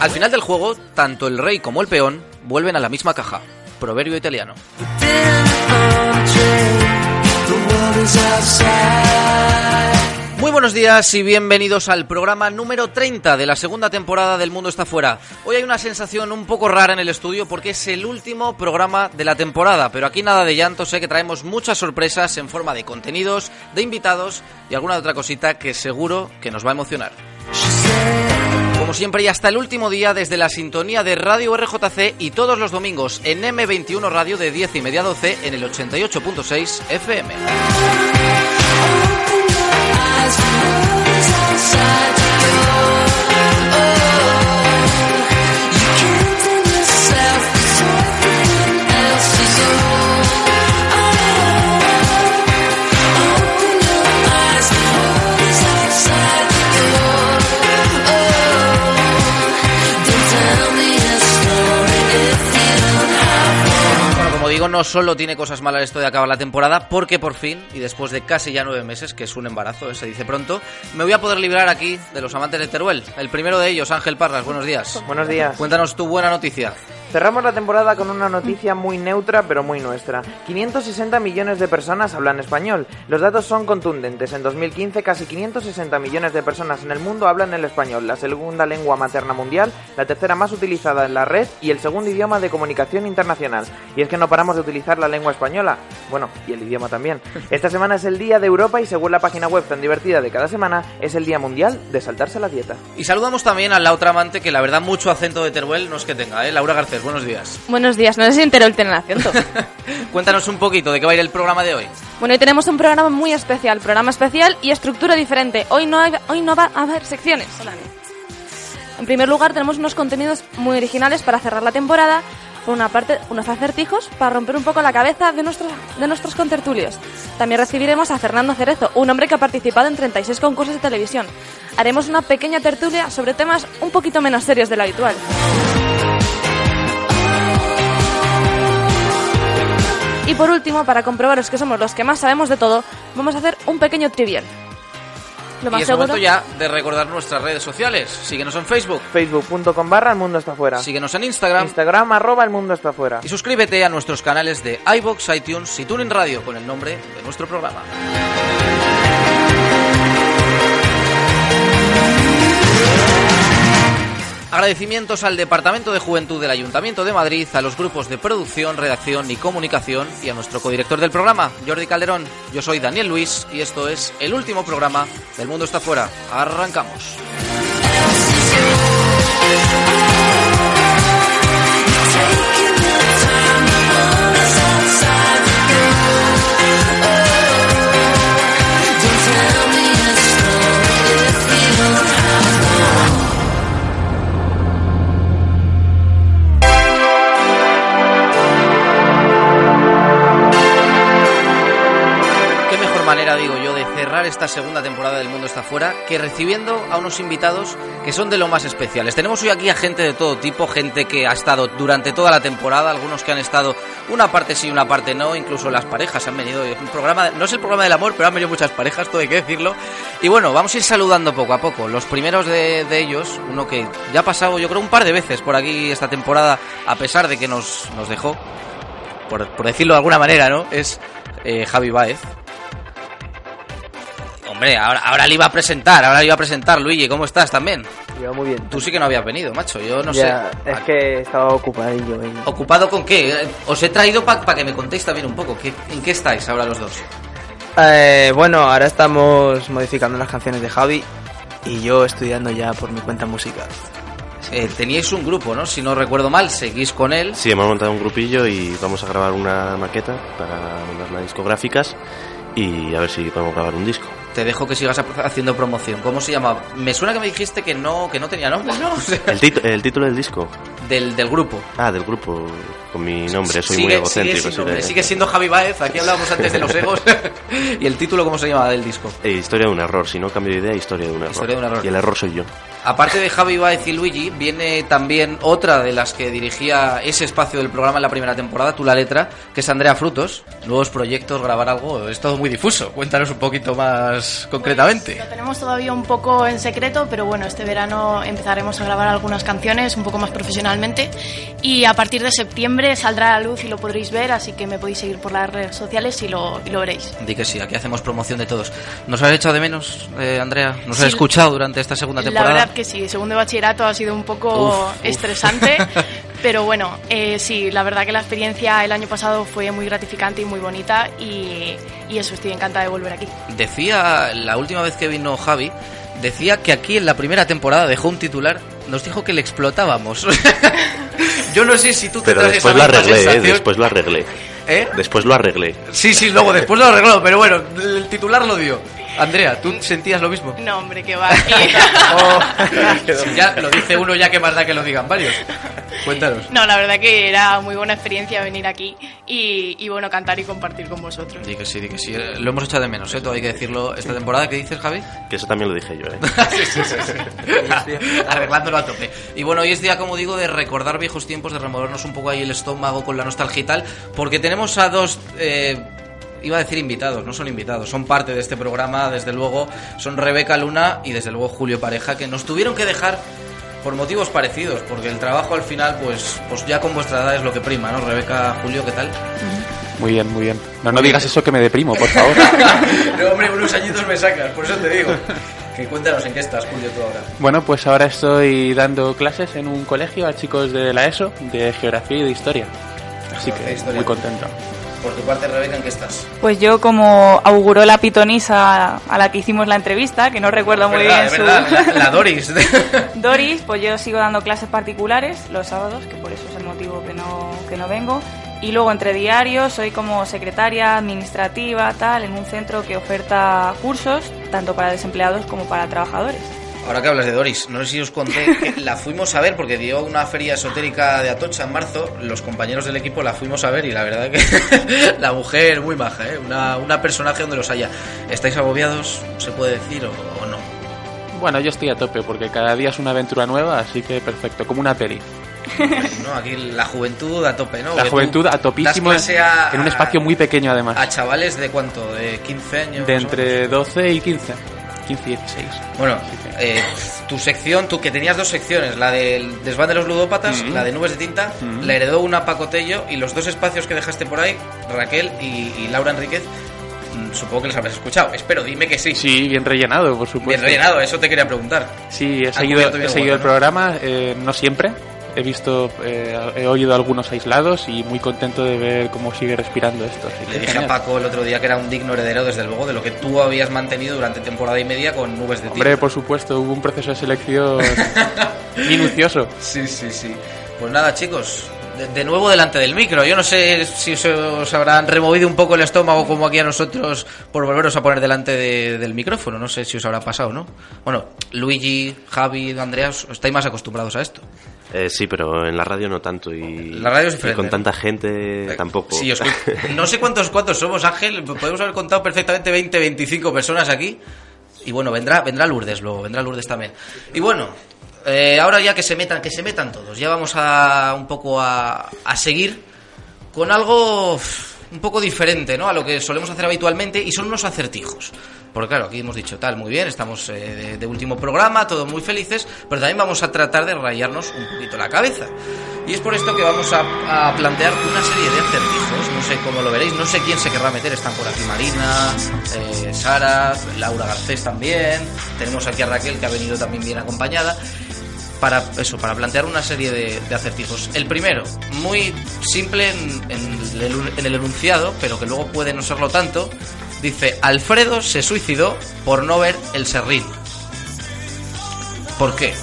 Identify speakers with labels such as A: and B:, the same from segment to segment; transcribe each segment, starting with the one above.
A: Al final del juego, tanto el rey como el peón vuelven a la misma caja. Proverbio italiano. Muy buenos días y bienvenidos al programa número 30 de la segunda temporada del Mundo está fuera. Hoy hay una sensación un poco rara en el estudio porque es el último programa de la temporada, pero aquí nada de llanto, sé que traemos muchas sorpresas en forma de contenidos, de invitados y alguna otra cosita que seguro que nos va a emocionar. Como siempre y hasta el último día desde la sintonía de Radio RJC y todos los domingos en M21 Radio de 10 y media a 12 en el 88.6 FM. Digo, no solo tiene cosas malas esto de acabar la temporada, porque por fin, y después de casi ya nueve meses, que es un embarazo, eh, se dice pronto, me voy a poder librar aquí de los amantes de Teruel. El primero de ellos, Ángel Parras, buenos días.
B: Buenos días.
A: Cuéntanos tu buena noticia.
B: Cerramos la temporada con una noticia muy neutra pero muy nuestra. 560 millones de personas hablan español. Los datos son contundentes. En 2015 casi 560 millones de personas en el mundo hablan el español, la segunda lengua materna mundial, la tercera más utilizada en la red y el segundo idioma de comunicación internacional. Y es que no paramos de utilizar la lengua española. Bueno, y el idioma también. Esta semana es el Día de Europa y según la página web tan divertida de cada semana, es el Día Mundial de saltarse la dieta.
A: Y saludamos también a la otra amante que la verdad mucho acento de Teruel no es que tenga, ¿eh? Laura Garcés, buenos días.
C: Buenos días, no sé si entero el tener acento.
A: Cuéntanos un poquito de qué va a ir el programa de hoy.
C: Bueno, hoy tenemos un programa muy especial, programa especial y estructura diferente. Hoy no, hay- hoy no va a haber secciones. En primer lugar, tenemos unos contenidos muy originales para cerrar la temporada. Por una parte, unos acertijos para romper un poco la cabeza de nuestros, de nuestros contertulios. También recibiremos a Fernando Cerezo, un hombre que ha participado en 36 concursos de televisión. Haremos una pequeña tertulia sobre temas un poquito menos serios de lo habitual. Y por último, para comprobaros que somos los que más sabemos de todo, vamos a hacer un pequeño trivial. Lo más
A: y es
C: seguro.
A: momento ya de recordar nuestras redes sociales. Síguenos en Facebook,
B: Facebook.com barra el mundo está fuera.
A: síguenos en Instagram
B: Instagram arroba el mundo está fuera.
A: y suscríbete a nuestros canales de iBox, iTunes y TuneIn Radio con el nombre de nuestro programa. Agradecimientos al Departamento de Juventud del Ayuntamiento de Madrid, a los grupos de producción, redacción y comunicación y a nuestro codirector del programa, Jordi Calderón. Yo soy Daniel Luis y esto es el último programa del Mundo está fuera. Arrancamos. Manera, digo yo, de cerrar esta segunda temporada del Mundo está fuera que recibiendo a unos invitados que son de lo más especiales? Tenemos hoy aquí a gente de todo tipo, gente que ha estado durante toda la temporada, algunos que han estado una parte sí, una parte no, incluso las parejas han venido. Un programa, no es el programa del amor, pero han venido muchas parejas, todo hay que decirlo. Y bueno, vamos a ir saludando poco a poco. Los primeros de, de ellos, uno que ya ha pasado, yo creo, un par de veces por aquí esta temporada, a pesar de que nos, nos dejó, por, por decirlo de alguna manera, ¿no? Es eh, Javi Baez. Hombre, ahora, ahora le iba a presentar, ahora le iba a presentar, Luigi, ¿cómo estás también?
B: Yo muy bien.
A: Tú sí que no habías venido, macho, yo no
B: Ya,
A: sé.
B: Es que estaba ocupadillo. y-
A: ¿Ocupado con qué? Eh, Os he traído para que me contéis también un poco. ¿qué- ¿En qué estáis ahora los dos?
D: Eh, bueno, ahora estamos modificando las canciones de Javi y yo estudiando ya por mi cuenta música.
A: Eh, teníais un grupo, ¿no? Si no recuerdo mal, seguís con él.
E: Sí, hemos montado un grupillo y vamos a grabar una maqueta para las discográficas y a ver si podemos grabar un disco.
A: Te dejo que sigas haciendo promoción. ¿Cómo se llama? Me suena que me dijiste que no, que no tenía nombre, ¿no? O sea,
E: El, título del disco.
A: del, del grupo.
E: Ah, del grupo, con mi nombre, soy
A: sigue,
E: muy egocéntrico.
A: nombre, sigue siendo Javi Baez, aquí hablábamos antes de los egos. ¿Y el título cómo se llama del disco?
E: Eh, historia de un error, si no cambio de idea, historia de un error.
A: Historia de un error.
E: Y el error soy yo.
A: Aparte de Javi Baez y Luigi, viene también otra de las que dirigía ese espacio del programa en la primera temporada, tú la letra, que es Andrea Frutos. Nuevos proyectos, grabar algo, es todo muy difuso. Cuéntanos un poquito más concretamente.
F: Lo tenemos todavía un poco en secreto, pero bueno, este verano empezaremos a grabar algunas canciones un poco más profesionalmente y a partir de septiembre saldrá a la luz y lo podréis ver, así que me podéis seguir por las redes sociales y lo, y lo veréis.
A: Di que sí, aquí hacemos promoción de todos. ¿Nos has echado de menos, eh, Andrea? ¿Nos has escuchado durante esta segunda temporada?
F: Verdad que sí, segundo de bachillerato ha sido un poco
A: Uf, uf.
F: estresante, pero bueno, eh, sí, la verdad que la experiencia el año pasado fue muy gratificante y muy bonita y, y eso, estoy encantada de volver aquí.
A: Decía, la última vez que vino Javi, decía que aquí en la primera temporada dejó un titular, nos dijo que le explotábamos. Yo no sé si tú
E: Pero
A: tendrás
E: después lo arreglé, eh, después lo arreglé.
A: ¿Eh?
E: Después lo arreglé.
A: Sí, sí, luego después lo arregló, pero bueno, el titular lo dio. Andrea, ¿tú sentías lo mismo?
F: No, hombre, que va. que-
A: Oh, si ya lo dice uno, ya que más da que lo digan varios. Cuéntanos.
F: No, la verdad que era muy buena experiencia venir aquí y, y, bueno, cantar y compartir con vosotros.
A: Di que sí, di que sí. Eh, Lo hemos echado de menos, ¿eh? Todo hay que decirlo. Esta temporada, ¿qué dices, Javi?
E: Que eso también lo dije yo, ¿eh?
A: sí, sí, sí, sí. Arreglándolo a tope. Y bueno, hoy es día, como digo, de recordar viejos tiempos, de removernos un poco ahí el estómago con la nostalgia y tal, porque tenemos a dos... eh, Iba a decir invitados, no son invitados, son parte de este programa, desde luego, son Rebeca Luna y desde luego Julio Pareja, que nos tuvieron que dejar por motivos parecidos, porque el trabajo al final, pues, pues ya con vuestra edad es lo que prima, ¿no? Rebeca, Julio, ¿qué tal?
G: Muy bien, muy bien. No, no digas eso que me deprimo, por favor.
A: no, hombre, unos añitos me sacas, por eso te digo. Que cuéntanos en qué estás, Julio, tú ahora.
G: Bueno, pues ahora estoy dando clases en un colegio a chicos de la ESO de geografía y de historia. Así
A: e
G: que
A: historia.
G: muy contento.
A: Por tu parte, Rebeca, ¿en qué estás?
H: Pues yo, como auguró la pitonisa a la que hicimos la entrevista, que no recuerdo muy
A: verdad,
H: bien su...
A: la, la Doris.
H: Doris, pues yo sigo dando clases particulares los sábados, que por eso es el motivo que no, que no vengo. Y luego entre diarios soy como secretaria administrativa, tal, en un centro que oferta cursos, tanto para desempleados como para trabajadores.
A: Ahora que hablas de Doris, no sé si os conté que la fuimos a ver porque dio una feria esotérica de Atocha en marzo. Los compañeros del equipo la fuimos a ver y la verdad que la mujer muy maja, ¿eh? una, una personaje donde los haya. ¿Estáis agobiados? ¿Se puede decir o, o no?
G: Bueno, yo estoy a tope porque cada día es una aventura nueva, así que perfecto, como una peli.
A: No, aquí la juventud a tope, ¿no?
G: La
A: Que
G: juventud a topísimo
A: clase a-
G: en un espacio muy pequeño además.
A: A chavales de cuánto, de 15 años.
G: De entre
A: menos?
G: 12 y 15. 15 y 16.
A: Bueno, eh, tu sección, tú que tenías dos secciones, la del desván de los ludópatas,
G: Mm.
A: la de nubes de tinta,
G: Mm.
A: la heredó una Pacotello y los dos espacios que dejaste por ahí, Raquel y, y Laura Enríquez, mm, supongo que los habrás escuchado. Espero, dime que sí.
G: Sí, bien rellenado, por supuesto.
A: Bien rellenado, eso te quería preguntar.
G: Sí, he seguido, he
A: el
G: programa, eh, no siempre. He visto, eh, he oído algunos aislados y muy contento de ver cómo sigue respirando esto.
A: Le dije a
G: genial.
A: Paco el otro día que era un digno heredero, desde luego, de lo que tú habías mantenido durante temporada y media con nubes de tinta.
G: Hombre, por supuesto, hubo un proceso de selección minucioso.
A: Sí, sí, sí. Pues nada, chicos, de, nuevo delante del micro. Yo no sé si os, os habrán removido un poco el estómago como aquí a nosotros por volveros a poner delante de- del micrófono. No sé si os habrá pasado, ¿no? Bueno, Luigi, Javi, Andrea, estáis más acostumbrados a esto.
E: Eh, sí, pero en la radio no tanto y,
A: La radio es
E: y con tanta gente tampoco.
A: Sí, os- no sé cuántos cuántos somos, Ángel. Podemos haber contado perfectamente 20, 25 personas aquí. Y bueno, vendrá, vendrá Lourdes luego, vendrá Lourdes también. Y bueno, eh, ahora ya que se metan, que se metan todos. Ya vamos a un poco a, a seguir con algo un poco diferente, ¿no? A lo que solemos hacer habitualmente y son unos acertijos. Porque claro, aquí hemos dicho tal, muy bien, estamos eh, de, último programa, todos muy felices, pero también vamos a tratar de rayarnos un poquito la cabeza. Y es por esto que vamos a, a plantear una serie de acertijos, no sé cómo lo veréis, no sé quién se querrá meter, están por aquí Marina, eh, Sara, Laura Garcés también, tenemos aquí a Raquel que ha venido también bien acompañada para eso, para plantear una serie de, de acertijos. El primero, muy simple en, en el, en el enunciado, pero que luego puede no serlo tanto, dice, Alfredo se suicidó por no ver el serrín. ¿Por qué?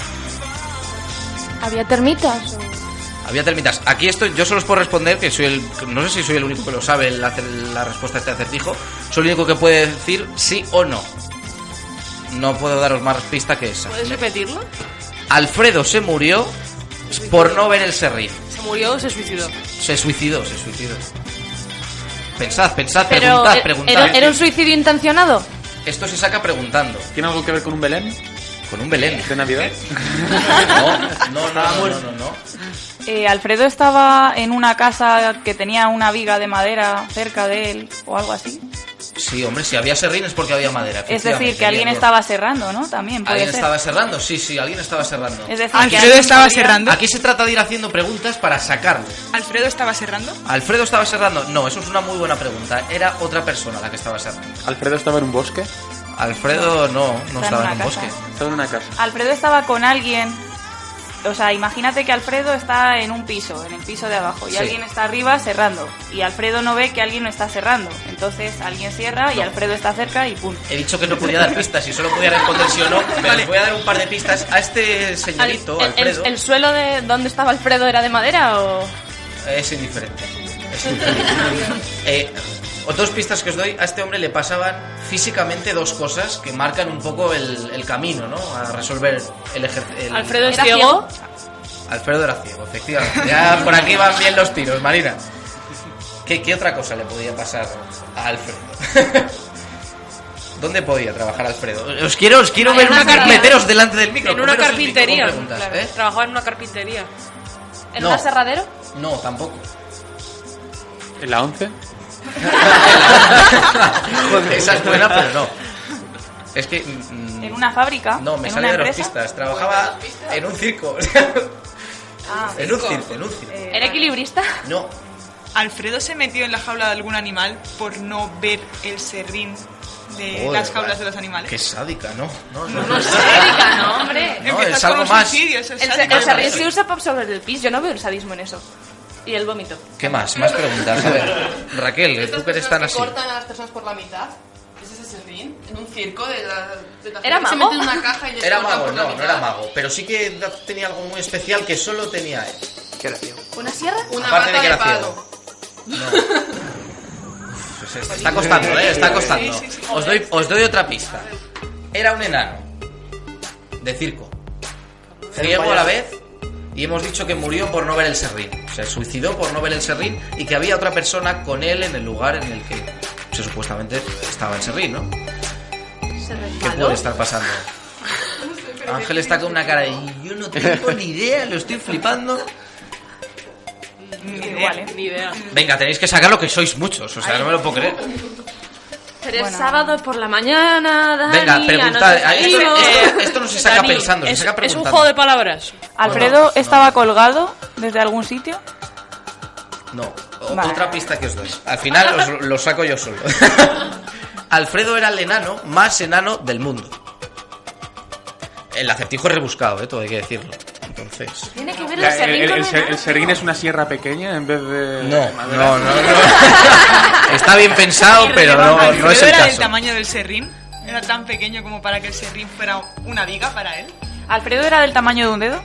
C: ¿Había termitas? o-
A: Había termitas. Aquí estoy, yo solo os puedo responder que soy el. No sé si soy el único que lo sabe la, la respuesta a este acertijo. Soy el único que puede decir sí o no. No puedo daros más pista que esa.
I: ¿Puedes repetirlo?
A: Alfredo se murió por no ver el serrín.
I: ¿Se murió o se suicidó?
A: Se suicidó, se suicidó. Pensad, pensad,
C: Pero,
A: preguntad,
C: ¿era-
A: preguntad.
C: ¿era, era un suicidio intencionado?
A: Esto se saca preguntando.
G: ¿Tiene algo que ver con un Belén
A: Con un Belén.
G: de Navidad?
A: No, no, no, no, no, no, no.
H: Eh, Alfredo estaba en una casa que tenía una viga de madera cerca de él o algo así.
A: Sí, hombre, si había serrín es porque había madera.
H: Es decir, que alguien estaba serrando, ¿no? También puede
A: ¿Alguien
H: ser.
A: estaba cerrando? Sí, sí, alguien estaba cerrando.
H: Es decir, que
J: Alfredo
H: alguien
J: estaba
H: podría-
J: cerrando.
A: Aquí se trata de ir haciendo preguntas para sacarlo.
J: ¿Alfredo estaba cerrando?
A: ¿Alfredo estaba cerrando? No, eso es una muy buena pregunta. Era otra persona la que estaba cerrando.
G: ¿Alfredo estaba en un bosque?
A: Alfredo no, no estaba en un
H: casa.
A: bosque.
G: Estaba en una casa.
H: Alfredo estaba con alguien. O sea, imagínate que Alfredo está en un piso, en el piso de abajo, y
A: Sí.
H: alguien está arriba cerrando. Y Alfredo no ve que alguien no está cerrando. Entonces alguien cierra y
A: No.
H: Alfredo está cerca y punto.
A: He dicho que no podía dar pistas y solo podía responder sí o no. Pero os voy a dar un par de pistas a este señorito,
C: ¿El, el-
A: Alfredo.
C: el suelo de donde estaba Alfredo era de madera o...?
A: Es indiferente. Es indiferente. Eh, o dos pistas que os doy, a este hombre le pasaban físicamente dos cosas que marcan un poco el, el camino, ¿no? A resolver el ejercicio.
I: ¿Alfredo es
C: ¿Era
I: ciego?
A: Alfredo era ciego, efectivamente. Ya por aquí van bien los tiros, Marina. ¿Qué, qué otra cosa le podía pasar a Alfredo? ¿Dónde podía trabajar Alfredo? Os quiero, os quiero ver
I: una
A: meteros delante del micro.
I: En una carpintería.
A: preguntas,
I: claro.
A: ¿eh?
I: Trabajaba en una carpintería.
C: ¿En
A: No.
C: un aserradero?
A: No, tampoco.
G: ¿En la 11?
A: Esa es buena, pero no. Es que. mm,
H: En una fábrica,
A: No, me
H: en una
A: de las
H: empresa.
A: pistas. Trabajaba en un circo.
H: Ah,
A: en un circo, en un circo.
H: eh,
C: ¿Era equilibrista?
A: No,
J: ¿Alfredo se metió en la jaula de algún animal por no ver el serrín de
A: Joder,
J: las jaulas
A: vale.
J: de los animales?
A: qué sádica, ¿no? No, no,
C: No, sádica, no, hombre.
A: No, es algo
J: los
A: más.
J: es
C: el serrín se usa para absorber el pis. Yo no veo el sadismo en eso. Y el vómito.
A: ¿Qué más? Más preguntas. A ver, Raquel, tú que eres tan así.
I: cortan a las personas por la mitad. ¿Es ese serrín? En un circo de la, de la
C: ¿Era
I: gente que se
C: mago?
I: mete en una caja y les
A: Era
I: cortan
A: mago,
I: por la
A: no, no
I: mitad.
A: era mago. Pero sí que tenía algo muy especial que solo tenía él.
B: ¿Qué era, tío?
C: ¿Una sierra?
I: Una
A: Aparte de
I: bata
A: que
I: de,
A: era
I: palo.
A: Pues está costando, ¿eh? Está costando. Os doy, os doy otra pista. Era un enano. De circo. Ciego a la vez. Y hemos dicho que murió por no ver el serrín. Se suicidó por no ver el serrín. Y que había otra persona con él en el lugar en el que se supuestamente estaba el serrín, ¿no?
C: ¿Se
A: ¿Qué puede estar pasando? Ángel está con una cara y yo no tengo ni idea, lo estoy flipando.
H: Igual, ¿eh?
I: Ni idea.
A: Venga, tenéis que sacar lo que sois muchos, o sea, no me lo puedo creer.
C: Pero sábado por la mañana, Dani.
A: Venga, preguntad.
C: anoche
A: Esto,
C: salimos.
A: esto- esto no se saca
I: Dani,
A: pensando, se
I: es,
A: saca
I: es un juego de palabras.
H: ¿Alfredo estaba
A: no.
H: colgado desde algún sitio?
A: No, o-
H: Vale.
A: otra pista que os doy. Al final os lo saco yo solo. Alfredo era el enano más enano del mundo. El acertijo es rebuscado, ¿eh? todo hay que decirlo. Entonces...
C: Tiene que ver el
G: el,
C: serrín
G: el- el
C: el
G: el serrín es una sierra pequeña en vez de.
A: No,
G: madera.
A: no, no, no. Está bien pensado, pero no, no
J: ¿Alfredo
A: es el
J: era del
A: caso.
J: tamaño del serrín? ¿Era tan pequeño como para que el serrín fuera una viga para él?
H: ¿Alfredo era del tamaño de un dedo?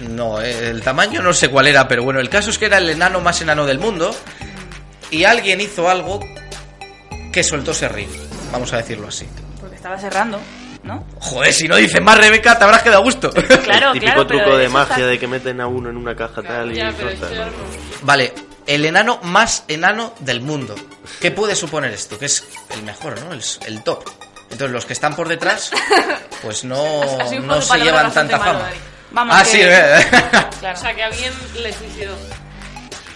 A: No, eh, el tamaño no sé cuál era, pero bueno, el caso es que era el enano más enano del mundo y alguien hizo algo que soltó serrín, vamos a decirlo así.
H: Porque estaba cerrando, ¿no?
A: Joder, si no dices más Rebeca, te habrás quedado a gusto.
H: Claro,
E: el típico
H: claro, pero
E: truco de magia
H: está-
E: de que meten a uno en una caja tal y no-
A: Vale, el enano más enano del mundo. ¿Qué puede suponer esto? Que es el mejor, ¿no? El, el top. Entonces los que están por detrás, pues no, no se llevan tanta
I: malo,
A: fama.
H: Vamos,
A: ah,
H: que-
A: sí, eh.
I: O sea, que alguien le suicidó.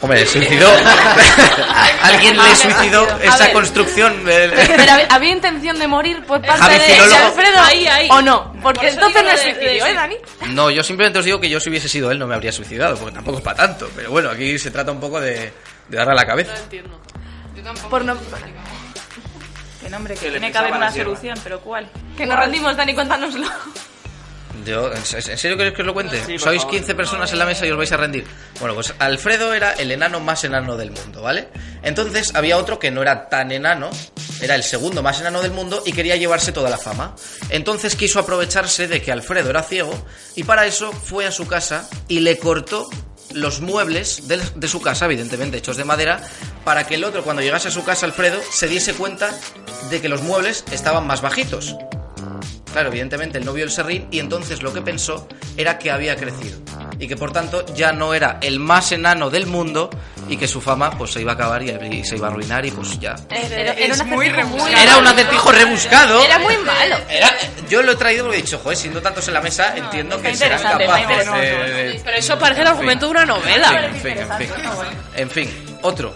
A: Hombre, suicidó. Alguien le suicidó esa
C: ver.
A: construcción.
C: Pero había, intención de morir por parte
A: Javi,
C: de,
A: filólogo.
C: de Alfredo.
I: Ahí, ahí.
C: ¿O no? Porque
I: Por
C: entonces no es suicidio,
I: de-
C: ¿eh, Dani?
A: No, yo simplemente os digo que yo si hubiese sido él no me habría suicidado, porque tampoco es para tanto. Pero bueno, aquí se trata un poco de, de darle a la cabeza.
I: No entiendo. Yo tampoco.
C: Por no,
H: Que nombre, que
G: Que le
H: tiene que haber una solución, pero ¿cuál?
C: que nos rendimos, Dani, cuéntanoslo.
A: Yo, ¿En serio queréis que os lo cuente?
G: Sí,
A: Sois
G: favor.
A: 15 personas en la mesa y os vais a rendir. Bueno, pues Alfredo era el enano más enano del mundo, ¿vale? Entonces había otro que no era tan enano era el segundo más enano del mundo y quería llevarse toda la fama. Entonces quiso aprovecharse de que Alfredo era ciego y para eso fue a su casa y le cortó los muebles de, de su casa, evidentemente hechos de madera, para que el otro cuando llegase a su casa, Alfredo, se diese cuenta de que los muebles estaban más bajitos. Claro, evidentemente él no vio el serrín y entonces lo que pensó era que había crecido y que por tanto ya no era el más enano del mundo y que su fama pues se iba a acabar y, y se iba a arruinar y pues ya.
C: Era,
J: Es
C: un
J: muy rebuscado.
A: Era un acertijo rebuscado.
C: Era muy malo.
A: Era- yo lo he traído porque he dicho, joder, siendo tantos en la mesa, entiendo que serán capaces de- de-
K: Pero eso parece el argumento de una novela.
A: En fin, en fin, en fin. otro.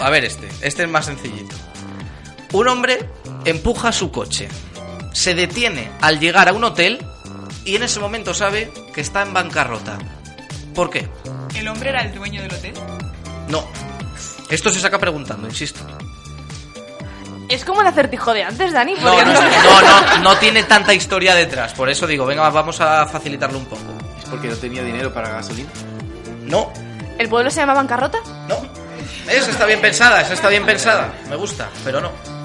A: A ver este. Este es más sencillito. Un hombre empuja su coche. Se detiene al llegar a un hotel y en ese momento sabe que está en bancarrota. ¿Por qué?
J: ¿El hombre era el dueño del hotel?
A: No. Esto se saca preguntando, insisto.
C: Es como el acertijo de antes, Dani.
A: No,
C: porque
A: no, no, no, no tiene tanta historia detrás. Por eso digo, venga, vamos a facilitarlo un poco.
B: ¿Es porque no tenía dinero para gasolina?
A: No,
C: ¿El pueblo se llama Bancarrota?
A: no. Esa está bien pensada, esa está bien pensada. Me gusta, pero no.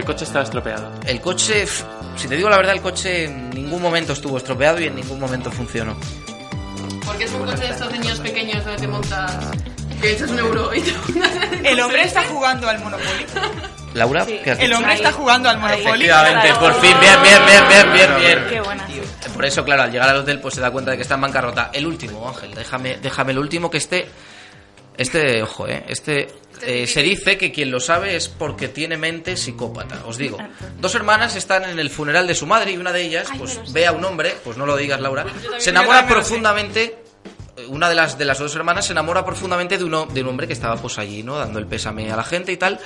G: El coche estaba estropeado.
A: El coche, si te digo la verdad, el coche en ningún momento estuvo estropeado y en ningún momento funcionó.
I: Porque es un coche de estos niños pequeños donde te montas. Que echas un euro y te
J: ¿El hombre está jugando al Monopoly?
A: Laura, ¿qué has
J: ¿El hombre está jugando al Monopoly?
A: Efectivamente, por fin, bien, bien, bien, bien, bien, bien.
H: Qué buena.
A: Por eso, claro, al llegar al hotel, pues se da cuenta de que está en bancarrota. El último, Ángel, déjame, déjame el último que esté. Este, ojo, eh, este eh, se dice que quien lo sabe es porque tiene mente psicópata. Os digo, dos hermanas están en el funeral de su madre y una de ellas, pues ve a un hombre, pues no lo digas, Laura, se enamora profundamente. eh, Una de las de las dos hermanas se enamora profundamente de uno de un hombre que estaba pues allí, ¿no? Dando el pésame a la gente y tal.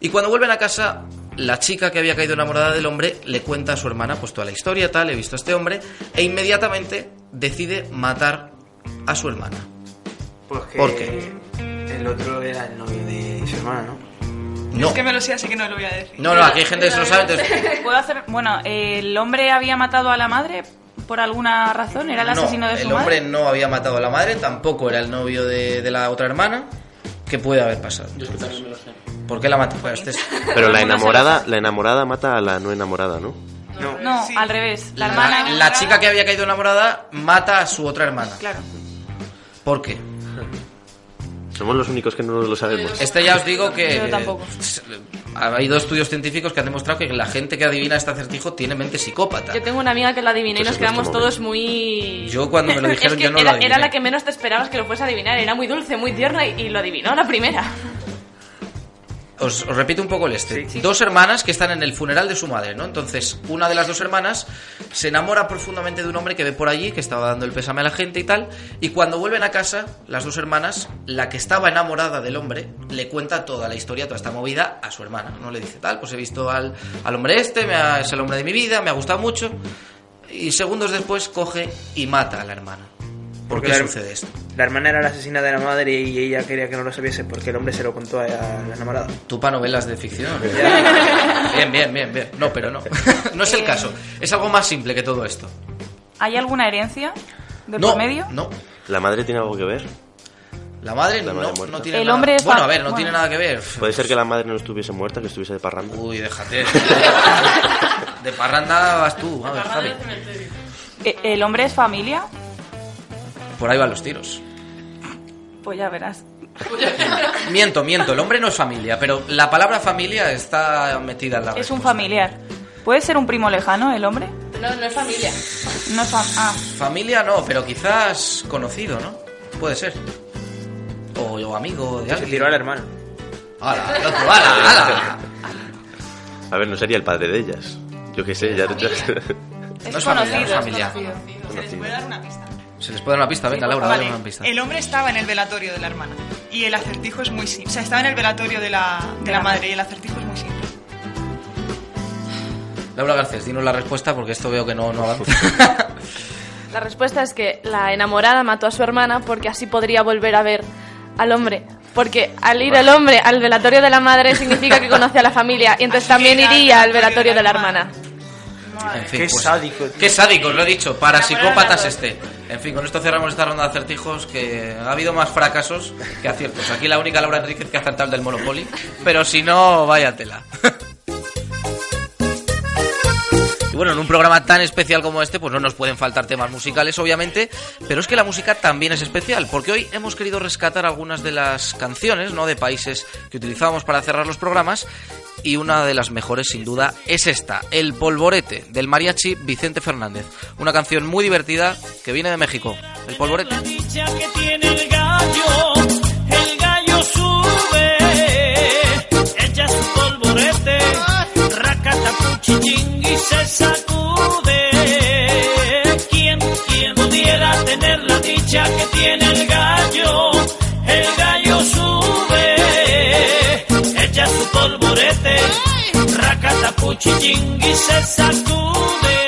A: Y cuando vuelven a casa, la chica que había caído enamorada del hombre le cuenta a su hermana pues toda la historia, tal, he visto a este hombre, e inmediatamente decide matar a su hermana.
D: Porque
A: ¿Por qué?
D: El otro era el novio de su hermana, ¿no?
A: No.
J: Es que me lo sé, así que no lo voy a decir.
A: No, no, aquí hay gente que se lo sabe, entonces...
H: ¿Puedo hacer.? Bueno, ¿el hombre había matado a la madre por alguna razón? ¿Era el
A: No,
H: asesino de su
A: el hombre
H: madre?
A: no había matado a la madre, tampoco era el novio de, de la otra hermana. ¿Qué puede haber pasado?
G: Yo también me lo sé.
A: ¿Por qué la mató? Bueno, este es-
E: Pero la enamorada, la enamorada mata a la no enamorada, ¿no?
D: No.
H: No,
J: Sí.
H: al revés. La hermana.
A: La, la chica que había caído enamorada mata a su otra hermana.
H: Claro.
A: ¿Por qué?
E: Somos los únicos que no lo sabemos.
A: Este ya os digo que...
H: Yo tampoco.
A: Ha habido estudios científicos que han demostrado que la gente que adivina este acertijo tiene mente psicópata.
C: Yo tengo una amiga que la adiviné y
E: Pues
C: nos quedamos todos muy...
A: Yo cuando me lo dijeron
C: es que
A: yo no
C: era,
A: lo adiviné.
C: era la que menos te esperabas que lo fuese a adivinar. Era muy dulce, muy tierna y, y lo adivinó a la primera.
A: Os, os repito un poco el este. Dos hermanas que están en el funeral de su madre, ¿no? Entonces, una de las dos hermanas se enamora profundamente de un hombre que ve por allí, que estaba dando el pésame a la gente y tal, y cuando vuelven a casa, las dos hermanas, la que estaba enamorada del hombre, le cuenta toda la historia, toda esta movida a su hermana, ¿no? Le dice, tal, pues he visto al, al hombre este, me ha- es el hombre de mi vida, me ha gustado mucho, y segundos después coge y mata a la hermana. ¿Por qué
D: la-
A: sucede esto?
D: La hermana era la asesina de la madre y ella quería que no lo sabiese porque el hombre se lo contó a la enamorada.
A: Tú para novelas de ficción. Bien, bien, bien, bien. No, pero no. No es el caso. Es algo más simple que todo esto.
H: ¿Hay alguna herencia de
A: No,
H: por medio?
A: no.
E: ¿La madre tiene algo que ver?
A: La madre,
E: La madre
A: no, tiene
H: El
A: nada.
H: hombre es
A: Bueno, a ver, no
H: bueno.
A: tiene nada que ver.
E: Puede ser que la madre no estuviese muerta, que estuviese de parranda.
A: Uy, déjate. De parranda vas tú, a ver, Javi.
H: ¿E- ¿El hombre es familia?
A: Por ahí van los tiros.
H: Pues ya verás.
A: Miento, miento. El hombre no es familia, pero la palabra familia está metida en la
H: Es un familiar. ¿Puede ser un primo lejano el hombre?
C: No, no es familia.
H: No es fam- ah,
A: Familia no, pero quizás conocido, ¿no? Puede ser. O, o amigo de
D: Que se tiró al hermano.
A: ¡Hala, el otro! ¡Hala, hala!
E: A ver, no sería el padre de ellas. Yo qué sé, ya...
H: es,
A: No es familia,
H: conocido.
A: no es
H: es
A: familia.
H: conocido.
J: ¿Se les puede dar una pista?
A: Se les puede dar una pista, venga, Laura,
J: Vale,
A: dale una pista.
J: el hombre estaba en el velatorio de la hermana y el acertijo es muy simple. O sea, estaba en el velatorio de la, de la madre y el acertijo es muy simple.
A: Laura Garcés, dinos la respuesta porque esto veo que no, no avanza.
C: La respuesta es que la enamorada mató a su hermana porque así podría volver a ver al hombre. Porque al ir el hombre al velatorio de la madre significa que conoce a la familia y entonces también iría
J: al
C: al velatorio de la hermana.
A: En fin,
D: Qué
A: pues,
D: sádico, tío.
A: Qué sádico, lo he dicho. Para psicópatas este. En fin, con esto cerramos esta ronda de acertijos que ha habido más fracasos que aciertos. Aquí la única Laura Enríquez que ha acertado el del Monopoly. Pero si no, vaya tela. Y bueno, en un programa tan especial como este, pues no nos pueden faltar temas musicales, obviamente, pero es que la música también es especial, porque hoy hemos querido rescatar algunas de las canciones, ¿no?, de países que utilizábamos para cerrar los programas, y una de las mejores, sin duda, es esta, El Polvorete, del mariachi Vicente Fernández. Una canción muy divertida que viene de México. El Polvorete.
L: dicha racatapuchichín y se sacude. ¿Quién, quién pudiera tener la dicha que tiene el gallo? El gallo sube, echa su polvorete, racatapuchichín y se sacude.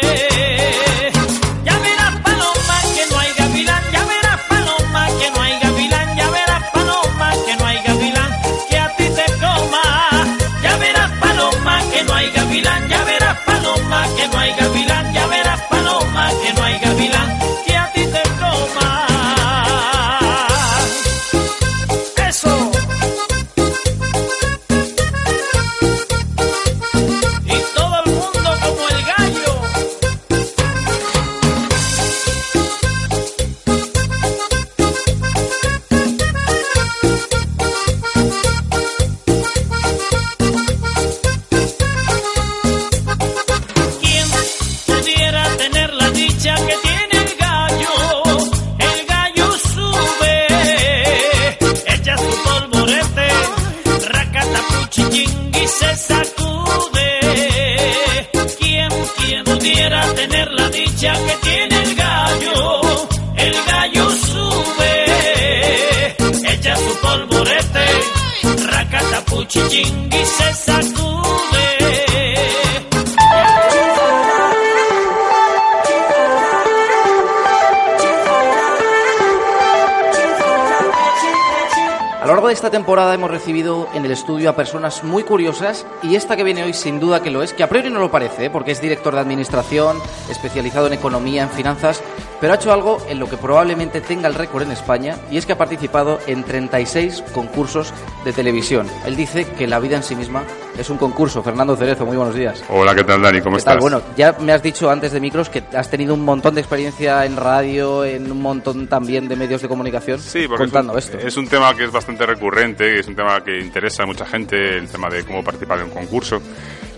A: Esta temporada hemos recibido en el estudio a personas muy curiosas y esta que viene hoy sin duda que lo es, que a priori no lo parece, ¿eh? porque es director de administración, especializado en economía, en finanzas, pero ha hecho algo en lo que probablemente tenga el récord en España y es que ha participado en 36 concursos de televisión. Él dice que la vida en sí misma es un concurso. Fernando Cerezo, muy buenos días.
M: Hola, ¿qué tal, Dani? ¿Cómo
A: ¿Qué tal?
M: estás?
A: Bueno, ya me has dicho antes de micros que has tenido un montón de experiencia en radio, en un montón también de medios de comunicación.
M: Sí, porque
A: contando
M: es un,
A: esto.
M: es un tema que es bastante recurrente, es un tema que interesa a mucha gente, el tema de cómo participar en un concurso.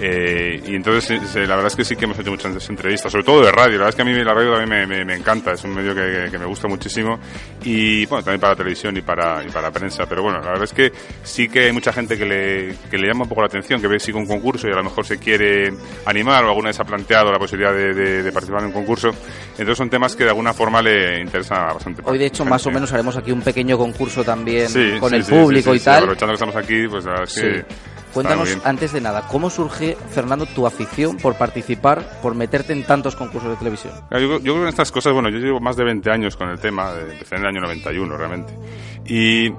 M: Eh, y entonces, la verdad es que sí que hemos hecho muchas entrevistas, sobre todo de radio. La verdad es que a mí la radio también me, me- me encanta, es un medio que me gusta muchísimo. Y bueno, también para televisión y para, y para prensa. Pero bueno, la verdad es que sí que hay mucha gente que le, que le llama un poco la atención, que ve sigue un concurso y a lo mejor se quiere animar o alguna vez ha planteado la posibilidad de, de- de participar en un concurso. Entonces son temas que de alguna forma le interesan bastante.
A: Hoy, de hecho, más o menos haremos aquí un pequeño concurso también
M: Sí,
A: con
M: sí,
A: el
M: sí,
A: público y tal.
M: Aprovechando que estamos aquí, pues la que.
A: Cuéntanos, antes de nada, ¿cómo surge, Fernando, tu afición por participar, por meterte en tantos concursos de televisión?
M: Yo, yo creo que en estas cosas, bueno, yo llevo más de 20 años con el tema, empecé en el año 91 realmente. Y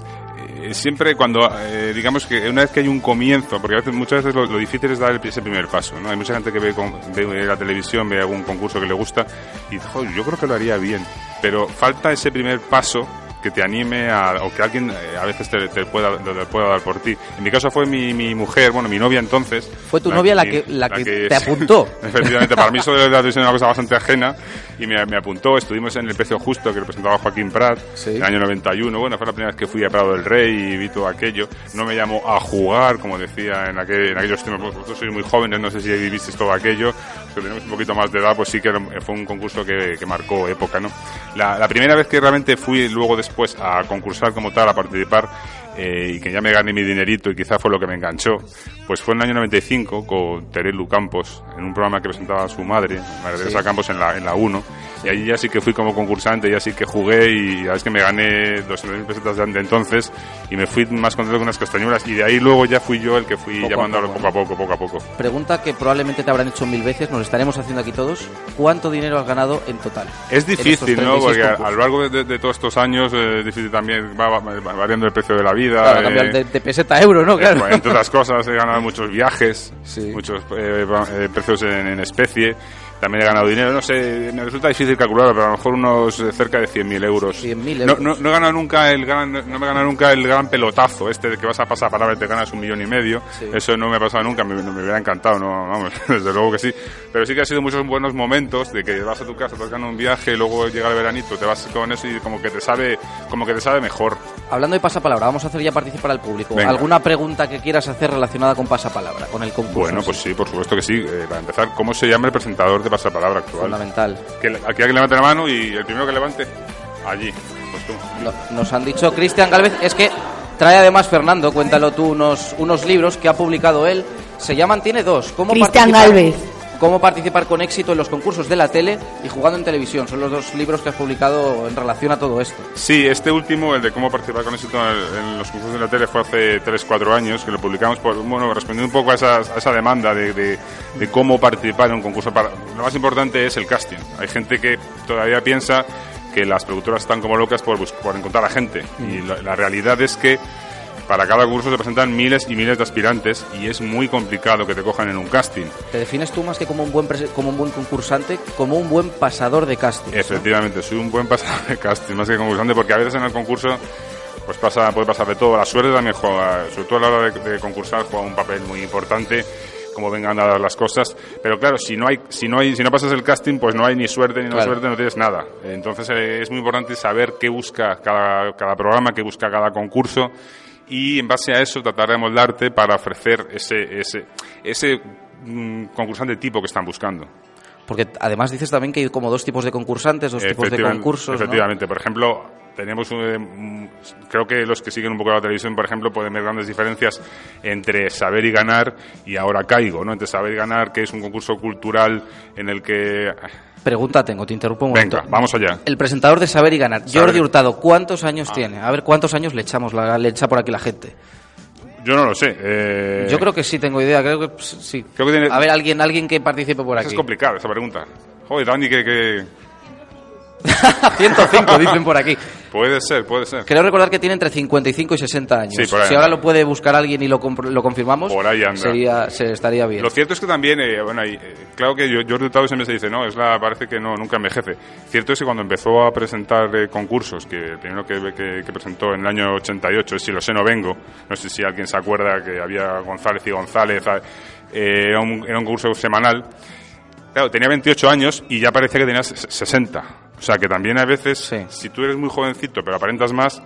M: eh, siempre cuando, eh, digamos que una vez que hay un comienzo, porque a veces, muchas veces lo, lo difícil es dar ese primer paso, ¿no? Hay mucha gente que ve, con- ve la televisión, ve algún concurso que le gusta y dice, "Joder, yo creo que lo haría bien, pero falta ese primer paso que te anime a, o que alguien eh, a veces te, te pueda, te pueda dar por ti. En mi caso fue mi, mi mujer, bueno, mi novia entonces.
A: Fue tu novia la que- la que te apuntó.
M: Efectivamente, para mí eso de la televisión era una cosa bastante ajena y me, me apuntó. Estuvimos en El Precio Justo que representaba Joaquín Prat en el año 91. Bueno, fue la primera vez que fui a Prado del Rey y vi todo aquello. No me llamó a jugar, como decía en, aquel, en aquellos tiempos. Vosotros sois muy jóvenes, no sé si vivisteis todo aquello. Que tenemos un poquito más de edad, pues sí que fue un concurso que, que marcó época, ¿no? La, la primera vez que realmente fui luego después a concursar como tal, a participar, eh, y que ya me gané mi dinerito y quizá fue lo que me enganchó, pues fue en el año 95 con Terelu Campos, en un programa que presentaba su madre, María Teresa
A: Sí.
M: Campos en la, en la 1. Y allí ya sí que fui como concursante, ya sí que jugué y la es que me gané 200.000 pesetas de entonces y me fui más contento que unas castañuelas. Y de ahí luego ya fui yo el que fui
A: Poco a
M: llamándolo
A: poco,
M: poco a poco, poco a poco.
A: Pregunta que probablemente te habrán hecho mil veces, nos la estaremos haciendo aquí todos. ¿Cuánto dinero has ganado en total?
M: Es difícil, ¿no?
A: 36
M: Porque a,
A: concursos.
M: a lo largo de, de- todos estos años eh, es difícil también, va, va- va variando el precio de la vida.
A: Claro,
M: eh,
A: cambiar de, de peseta a euro, ¿no?
M: eh,
A: Claro.
M: bueno, entre otras cosas, he ganado muchos viajes, muchos eh, va- eh, precios en, en especie. También he ganado dinero, no sé, me resulta difícil calcularlo, pero a lo mejor unos eh, cerca de 100.000 euros.
A: 100.000
M: No,
A: euros.
M: no, no he ganado nunca el gran, no me he ganado nunca el gran pelotazo, este de que vas a pasar palabra y te ganas un millón y medio.
A: Sí.
M: Eso no me ha pasado nunca, me, me hubiera encantado, no, vamos, desde luego que sí. Pero sí que ha sido muchos buenos momentos de que vas a tu casa, te un viaje, luego llega el veranito, te vas con eso y como que te sabe, como que te sabe mejor.
A: Hablando de pasapalabra, vamos a hacer ya participar al público.
M: Venga.
A: ¿Alguna pregunta que quieras hacer relacionada con pasapalabra, con el concurso?
M: Bueno,
A: en
M: pues
A: sí?
M: por supuesto que sí. Eh, para empezar, ¿cómo se llama el presentador de Pasapalabra actual?
A: Fundamental.
M: Que, aquí alguien levante la mano y el primero que levante, allí. Pues tú.
A: No- nos han dicho Cristian Galvez, es que trae además Fernando, cuéntalo tú, unos, unos libros que ha publicado él. Se llaman, tiene dos. ¿Cómo
N: Cristian
A: participar-
N: Galvez.
A: Cómo participar con éxito en los concursos de la tele y jugando en televisión. Son los dos libros que has publicado en relación a todo esto.
M: Sí, este último, el de cómo participar con éxito en, los concursos de la tele, fue hace 3-4 años, que lo publicamos, por, bueno, respondiendo un poco a esa, a esa demanda de, de- de cómo participar en un concurso. Para, lo más importante es el casting. Hay gente que todavía piensa que las productoras están como locas por, por encontrar a gente. Y la, la realidad es que para cada concurso se presentan miles y miles de aspirantes y es muy complicado que te cojan en un casting.
A: ¿Te defines tú más que como un buen, como un buen concursante, como un buen pasador de casting?
M: Efectivamente, soy un buen pasador de casting, más que concursante, porque a veces en el concurso pues pasa, puede pasar de todo. La suerte también juega, sobre todo a la hora de, de concursar, juega un papel muy importante como vengan dadas las cosas pero claro si no hay si no hay si no pasas el casting pues no hay ni suerte ni no
A: Claro.
M: suerte no tienes nada entonces eh, es muy importante saber qué busca cada, cada programa qué busca cada concurso y en base a eso tratar de moldarte para ofrecer ese ese ese mm, concursante tipo que están buscando
A: Porque además dices también que hay como dos tipos de concursantes, dos tipos de
M: Efectivamente-
A: concursos. ¿no?
M: Efectivamente, por ejemplo, tenemos, eh, creo que los que siguen un poco la televisión, por ejemplo, pueden ver grandes diferencias entre saber y ganar y ahora caigo, ¿no? Entre saber y ganar, que es un concurso cultural en el que...
A: Pregunta tengo, te interrumpo un momento.
M: Venga, vamos allá.
A: El presentador de Saber y Ganar,
M: Saber-
A: Jordi Hurtado, ¿cuántos años
M: Ah.
A: tiene? A ver, ¿cuántos años le echamos la, le echa por aquí la gente?
M: Yo no lo sé. eh,
A: Yo creo que sí tengo idea, creo que pues, sí.
M: Creo que tiene-
A: A ver, alguien, alguien que participe por
M: Es
A: aquí.
M: complicado esa pregunta. Joder, Dani, que, que...
A: 105 dicen por aquí.
M: Puede ser, puede ser.
A: Creo recordar que tiene entre 55 y 60 años.
M: Sí, por ahí
A: si ahora lo puede buscar alguien y lo, lo confirmamos,
M: Por ahí anda.
A: sería, se estaría bien.
M: Lo cierto es que también, eh, bueno, y, eh, claro que Jordi Hurtado siempre se dice, no, es la, parece que no, nunca envejece. Cierto es que cuando empezó a presentar eh, concursos, que el primero que, que- que presentó en el año 88, es Si lo sé no vengo, no sé si alguien se acuerda que había González y González, ah, eh, era, un, era un concurso semanal. Claro, tenía 28 años y ya parecía que tenías 60. O sea que también a veces, si tú eres muy jovencito pero aparentas más,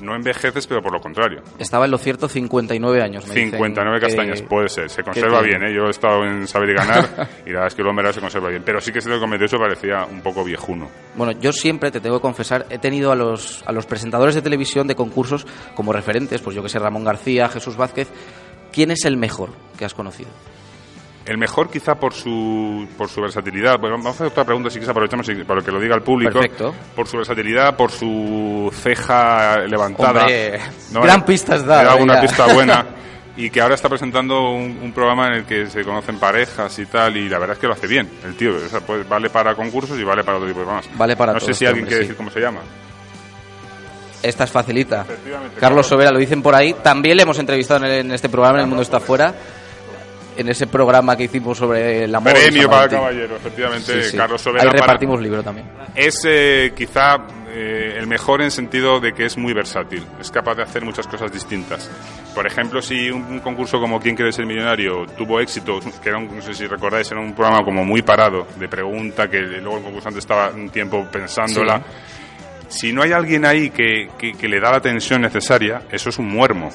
M: no envejeces, pero por lo contrario.
A: Estaba en lo cierto 59 años. me dicen
M: 59
A: que-
M: castañas, puede ser. Se conserva bien, ¿eh? Yo he estado en Saber y Ganar y la verdad es que el hombre se conserva bien. Pero sí que es cierto que 28 parecía un poco viejuno.
A: Bueno, yo siempre, te tengo que confesar, he tenido a los, a los presentadores de televisión de concursos como referentes, pues yo que sé, Ramón García, Jesús Vázquez. ¿Quién es el mejor que has conocido?
M: El mejor quizá por su, por su versatilidad. Bueno, vamos a hacer otra pregunta si quieres aprovechamos para que lo diga el público.
A: Perfecto.
M: Por su versatilidad, por su ceja levantada.
A: Hombre, gran pista has dado,
M: una pista buena. Y que ahora está presentando un, un programa en el que se conocen parejas y tal, y la verdad es que lo hace bien, el tío. O sea, pues vale para concursos y vale para otro tipo de programas.
A: Vale para
M: No sé si alguien
A: hombre,
M: quiere
A: sí.
M: decir cómo se llama.
A: Esta es facilita. Carlos Sobera lo dicen por ahí. También le hemos entrevistado en, el- en este programa, en El Mundo está fuera. En ese programa que hicimos sobre el amor. y
M: Premio para el caballero, efectivamente,
A: Sí, sí.
M: Carlos Sobera.
A: Ahí
M: para-
A: repartimos libro también.
M: Es eh, quizá eh, el mejor en sentido de que es muy versátil, es capaz de hacer muchas cosas distintas. Por ejemplo, si un, un concurso como ¿Quién quiere ser millonario? tuvo éxito, que era un, no sé si recordáis, era un programa como muy parado, de pregunta, que luego el concursante estaba un tiempo pensándola. Si no hay alguien ahí que, que- que le da la tensión necesaria, eso es un muermo.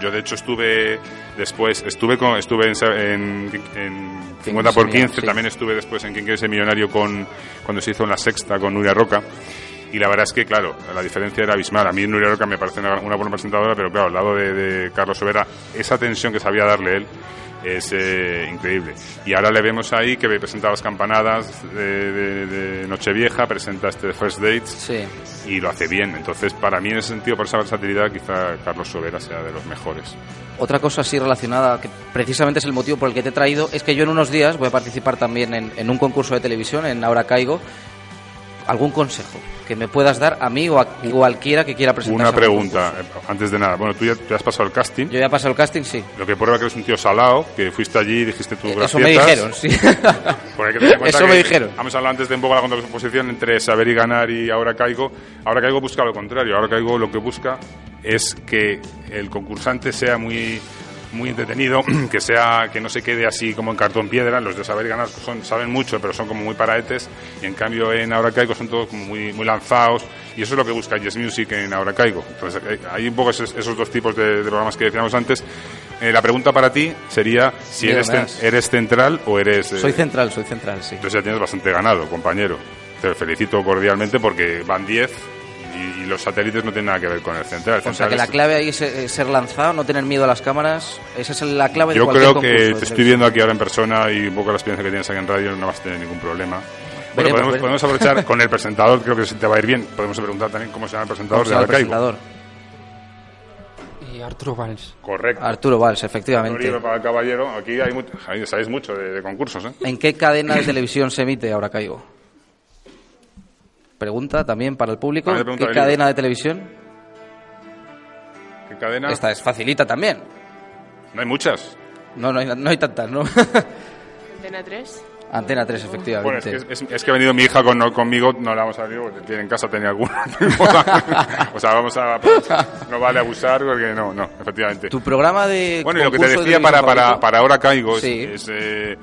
M: Yo de hecho estuve después, estuve con, estuve en, en, en 50 por 15,
A: sí.
M: también estuve después en Quién quiere ser millonario con, cuando se hizo en la sexta con Nuria Roca. Y la verdad es que, claro, la diferencia era abismal. A mí Nuria Roca me parece una, una buena presentadora, pero claro, al lado de, de Carlos Sobera, esa tensión que sabía darle él es eh, increíble. Y ahora le vemos ahí que presenta las campanadas de, de- de Nochevieja, presenta este First Dates y lo hace bien. Entonces, para mí, en ese sentido, por esa versatilidad, quizá Carlos Sobera sea de los mejores.
A: Otra cosa así relacionada, que precisamente es el motivo por el que te he traído, es que yo en unos días voy a participar también en, en un concurso de televisión, en Ahora Caigo. ¿Algún consejo que me puedas dar a mí o a cualquiera que quiera presentarse?
M: Una pregunta, eh, antes de nada. Bueno, tú ya, ya has pasado el casting.
A: Yo ya he pasado el casting, sí.
M: Lo que prueba que eres un tío salado, que fuiste allí y dijiste tus
A: Eso me
M: gracietas.
A: dijeron, sí.
M: Que
A: Eso me dijeron.
M: Hemos hablado antes de un poco la contraposición entre saber y ganar y ahora caigo. Ahora caigo busca lo contrario. Ahora caigo lo que busca es que el concursante sea muy muy entretenido, que sea que no se quede así como en cartón piedra. Los de saber ganar son, saben mucho, pero son como muy paraetes. Y en cambio en Ahora Caigo son todos como muy, muy lanzados. Y eso es lo que busca Yes Music en Ahora Caigo. Entonces hay- hay un poco esos, esos dos tipos de, de programas que decíamos antes. Eh, la pregunta para ti sería si eres,
A: más.
M: eres central o eres... eh,
A: Soy central, soy central, sí.
M: entonces ya tienes bastante ganado, compañero. Te felicito cordialmente porque van 10 y, y los satélites no tienen nada que ver con el central. El
A: O sea
M: central
A: que la clave ahí es eh, ser lanzado, no tener miedo a las cámaras. Esa es la clave de
M: Yo
A: cualquier
M: creo que
A: concurso de
M: te estoy viendo aquí ahora en persona y un poco la experiencia que tienes aquí en radio no vas a tener ningún problema. Bueno,
A: Veremos,
M: podemos,
A: veremos.
M: podemos aprovechar con el presentador, creo que se te va a ir bien. Podemos preguntar también cómo se llama el presentador
A: ¿Cómo se
M: de
A: presentador?
N: Y Arturo Valls.
M: Correcto.
A: Arturo Valls, efectivamente.
M: Para el caballero. Aquí hay sabéis mucho de, de concursos, ¿eh?
A: ¿En qué cadena de televisión se emite Ahora Caigo? Pregunta también para el público. ¿Qué
M: libro.
A: cadena de televisión?
M: ¿Qué cadena?
A: Esta es facilita también.
M: No hay muchas.
A: No, no hay, no hay tantas, ¿no?
I: Antena 3.
A: Antena 3,
M: Bueno,
A: efectivamente.
M: es que, es, es que ha venido mi hija con, no- conmigo, no la vamos a abrir porque tiene en casa tenía alguna. o sea, vamos a. No vale abusar porque no, no, efectivamente.
A: Tu programa de.
M: Bueno, y lo que te
A: de
M: decía para, para, para ahora caigo es,
A: Sí.
M: es, eh,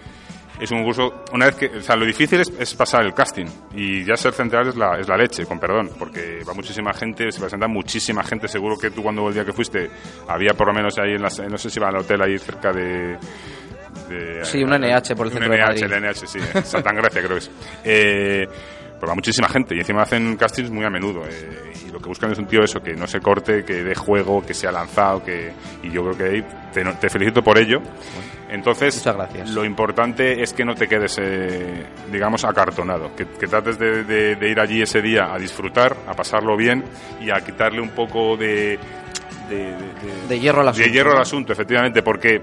M: es un curso. Una vez que. O sea, lo difícil es, es pasar el casting. Y ya ser central es la, es la leche, con perdón. Porque va muchísima gente, se presenta muchísima gente. Seguro que tú, cuando el día que fuiste, había por lo menos ahí en las. No sé si iba al hotel ahí cerca de. de-
A: Sí, un NH por el
M: un
A: centro de
M: NH,
A: Madrid.
M: el NH, sí, Santa Gracia creo que es. Eh, pero va muchísima gente y encima hacen castings muy a menudo. eh, y lo que buscan es un tío eso, que no se corte, que dé juego, que sea lanzado, que y yo creo que ahí te, te felicito por ello. Entonces,
A: Muchas gracias.
M: lo importante es que no te quedes, eh, digamos, acartonado, que, que trates de, de- de ir allí ese día a disfrutar, a pasarlo bien y a quitarle un poco de... De,
A: hierro al asunto,
M: De hierro al asunto, efectivamente, porque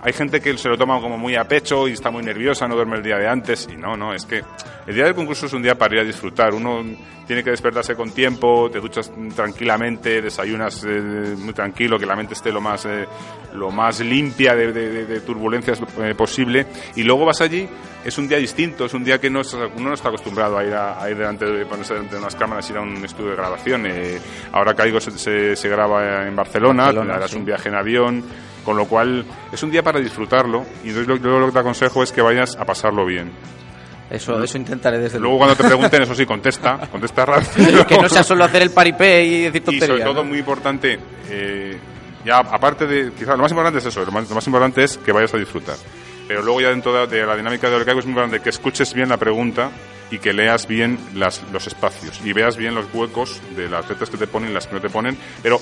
M: hay gente que se lo toma como muy a pecho y está muy nerviosa, no duerme el día de antes. Y no, no, es que el día del concurso es un día para ir a disfrutar. Uno tiene que despertarse con tiempo, te duchas tranquilamente, desayunas eh, muy tranquilo, que la mente esté lo más, eh, lo más limpia de, de- turbulencias eh, posible. Y luego vas allí, es un día distinto, es un día que no uno no está acostumbrado a ir, a, a ir delante de ponerse delante de unas cámaras, ir a un estudio de grabación. Eh, ahora Caigo se, se- se graba en Barcelona,
A: Barcelona,
M: harás
A: sí.
M: un viaje en avión, con lo cual es un día para disfrutarlo y entonces lo, yo lo que te aconsejo es que vayas a pasarlo bien.
A: Eso, eso intentaré desde
M: Luego cuando te pregunten, eso sí, contesta, contesta rápido.
A: que no sea solo hacer el paripé y decir
M: Y
A: tonterías.
M: sobre todo
A: ¿no?
M: muy importante, eh, ya aparte de, quizás lo más importante es eso, lo más, lo más importante es que vayas a disfrutar. Pero luego ya dentro de, de la dinámica de Orcaigo es muy importante que escuches bien la pregunta y que leas bien las, los espacios y veas bien los huecos de las letras que te ponen y las que no te ponen, pero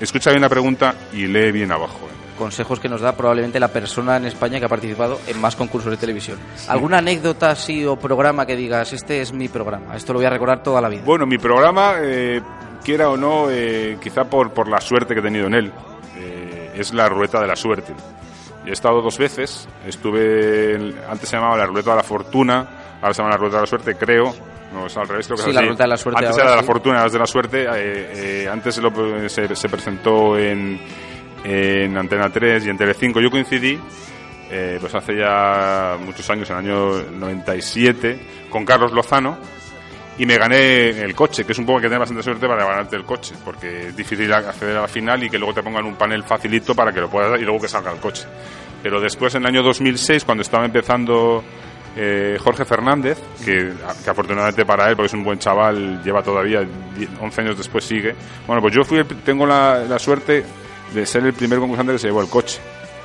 M: escucha bien la pregunta y lee bien abajo. ¿eh?
A: Consejos que nos da probablemente la persona en España que ha participado en más concursos de televisión. ¿Alguna anécdota así o programa que digas, este es mi programa, esto lo voy a recordar toda la vida?
M: Bueno, mi programa, eh, quiera o no, eh, quizá por, por la suerte que he tenido en él, eh, es la ruleta de la suerte. He estado dos veces, estuve, antes se llamaba la ruleta de la fortuna, ahora se llama la ruleta de la suerte, creo. No, es al revés, creo que
A: Sí,
M: es
A: la de suerte
M: Antes
A: ahora
M: era de la
A: sí.
M: fortuna, es de la suerte. eh, eh, antes se, lo- se, se presentó en, en Antena 3 y en Telecinco. Yo coincidí eh, pues hace ya muchos años, en el año 97, con Carlos Lozano y me gané el coche, que es un poco que tener bastante suerte para ganarte el coche, porque es difícil acceder a la final y que luego te pongan un panel facilito para que lo puedas dar y luego que salga el coche. Pero después, en el año 2006, cuando estaba empezando eh, Jorge Fernández, que, que afortunadamente para él, porque es un buen chaval, lleva todavía 10, 11 años después sigue. Bueno, pues yo fui el- tengo la, la suerte de ser el primer concursante que se llevó el coche.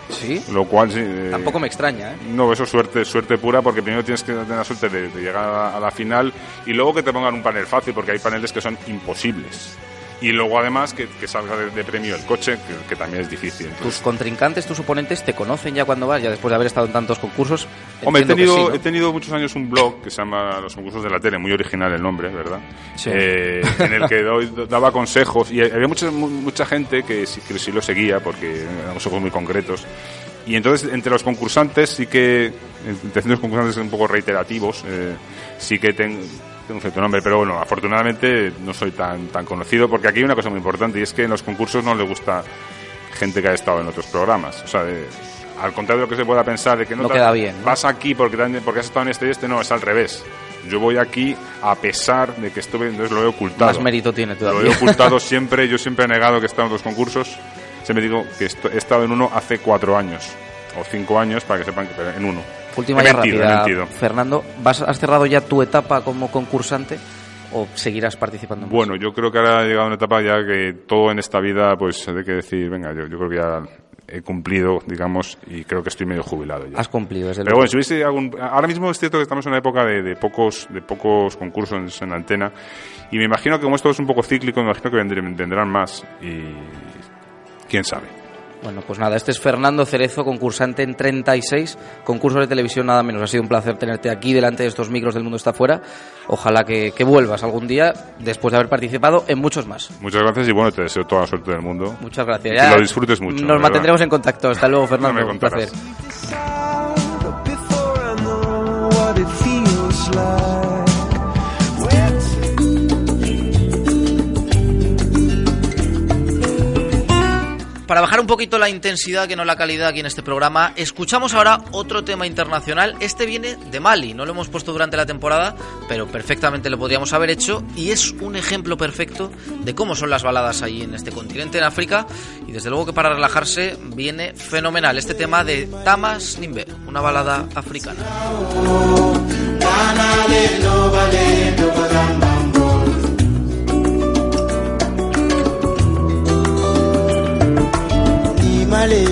A: Sí.
M: Lo cual sí. eh,
A: Tampoco me extraña, ¿eh?
M: no, eso es suerte, suerte pura, porque primero tienes que tener la suerte de, de llegar a, a la final y luego que te pongan un panel fácil, porque hay paneles que son imposibles. Y luego además que, que salga de, de premio el coche, que, que también es difícil. Entonces,
A: Tus contrincantes, tus oponentes, te conocen ya cuando vas, ya después de haber estado en tantos concursos.
M: Hombre, he tenido,
A: sí, ¿no?
M: he tenido muchos años un blog que se llama Los concursos de la tele, muy original el nombre, ¿verdad?
A: Sí.
M: Eh, en el que doy- daba consejos y había mucha, mu- mucha gente que sí, que sí lo seguía porque eran consejos muy concretos. Y entonces, entre los concursantes, sí que, entre los concursantes un poco reiterativos, eh, sí que ten- un cierto nombre, pero bueno, afortunadamente no soy tan, tan conocido porque aquí hay una cosa muy importante y es que en los concursos no le gusta gente que ha estado en otros programas. O sea, de- al contrario de lo que se pueda pensar de que no,
A: No queda bien, ¿no?
M: vas aquí porque, porque has estado en este y este, no, es al revés. Yo voy aquí a pesar de que estuve, entonces lo he ocultado.
A: Más mérito tiene
M: Lo
A: todavía.
M: he ocultado siempre, yo siempre he negado que he estado en dos concursos. Siempre digo que he estado en uno hace cuatro años o cinco años para que sepan que en uno.
A: Última
M: he
A: ya
M: mentido, he
A: rápida. Fernando. ¿vas, ¿Has cerrado ya tu etapa como concursante o seguirás participando? más?
M: Bueno, yo creo que ahora ha llegado una etapa ya que todo en esta vida, pues hay que decir, venga, yo, yo creo que ya he cumplido, digamos, y creo que estoy medio jubilado ya.
A: Has cumplido, desde
M: Pero bueno, si hubiese algún... Ahora mismo es cierto que estamos en una época de, de pocos de pocos concursos en, antena y me imagino que como esto es un poco cíclico, me imagino que vendrán más y quién sabe.
A: Bueno, pues nada, este es Fernando Cerezo, concursante en 36 concursos de televisión, nada menos. Ha sido un placer tenerte aquí delante de estos micros del mundo está fuera. Ojalá que, que vuelvas algún día después de haber participado en muchos más.
M: Muchas gracias y bueno, te deseo toda la suerte del mundo.
A: Muchas gracias.
M: Y que lo disfrutes mucho.
A: Nos mantendremos en contacto. Hasta luego, Fernando. un placer. Para bajar un poquito la intensidad, que no la calidad aquí en este programa, escuchamos ahora otro tema internacional. Este viene de Mali, no lo hemos puesto durante la temporada, pero perfectamente lo podríamos haber hecho y es un ejemplo perfecto de cómo son las baladas ahí en este continente, en África. Y desde luego que para relajarse viene fenomenal este tema de Tamas Nimbe, una balada africana.
N: Male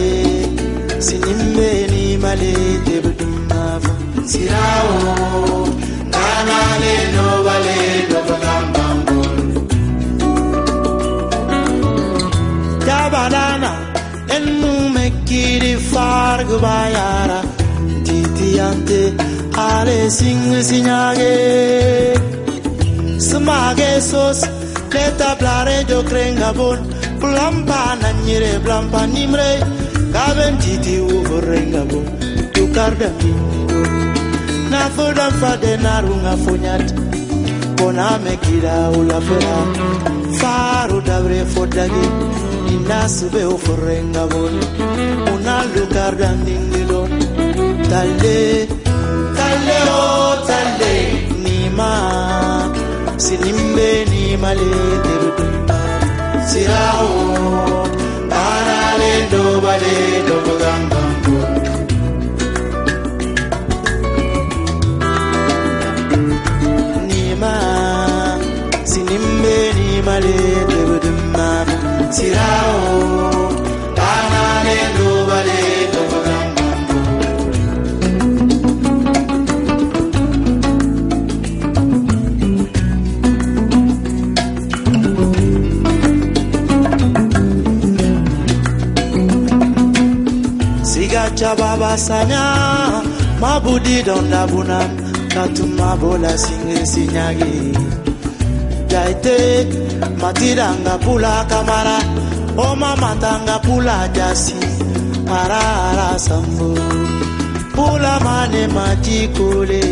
N: sinimbe ni male tebudumava sirawo kanale no bale no bagambangol jabalana ennu mekiri fargu bayara. Titiyante ale sing sinyage. Smage sos leta blare jo krengabon Blampa na nyire blampa nimre. Kaben titi uvorenga bo. Tukarda mingo. Na foda fade narunga fonyat Kona mekira ulafera Faru dabre fodagi. Inasube uvorenga bo. Una lukarda ndingilo Tale Tale o tale Nima. Sinimbe ni male Terudumba sirawo baaraalee doobalee doobagaan baangoo. Nima, sinimbe nima le debu de ma. deebudummaa sirawo. Sigacha babasanya mabudi dondabuna katuma bola singe sinyagi. Jaite matiranga pula kamara oma matanga pula jasi parara sambo pula mane majikule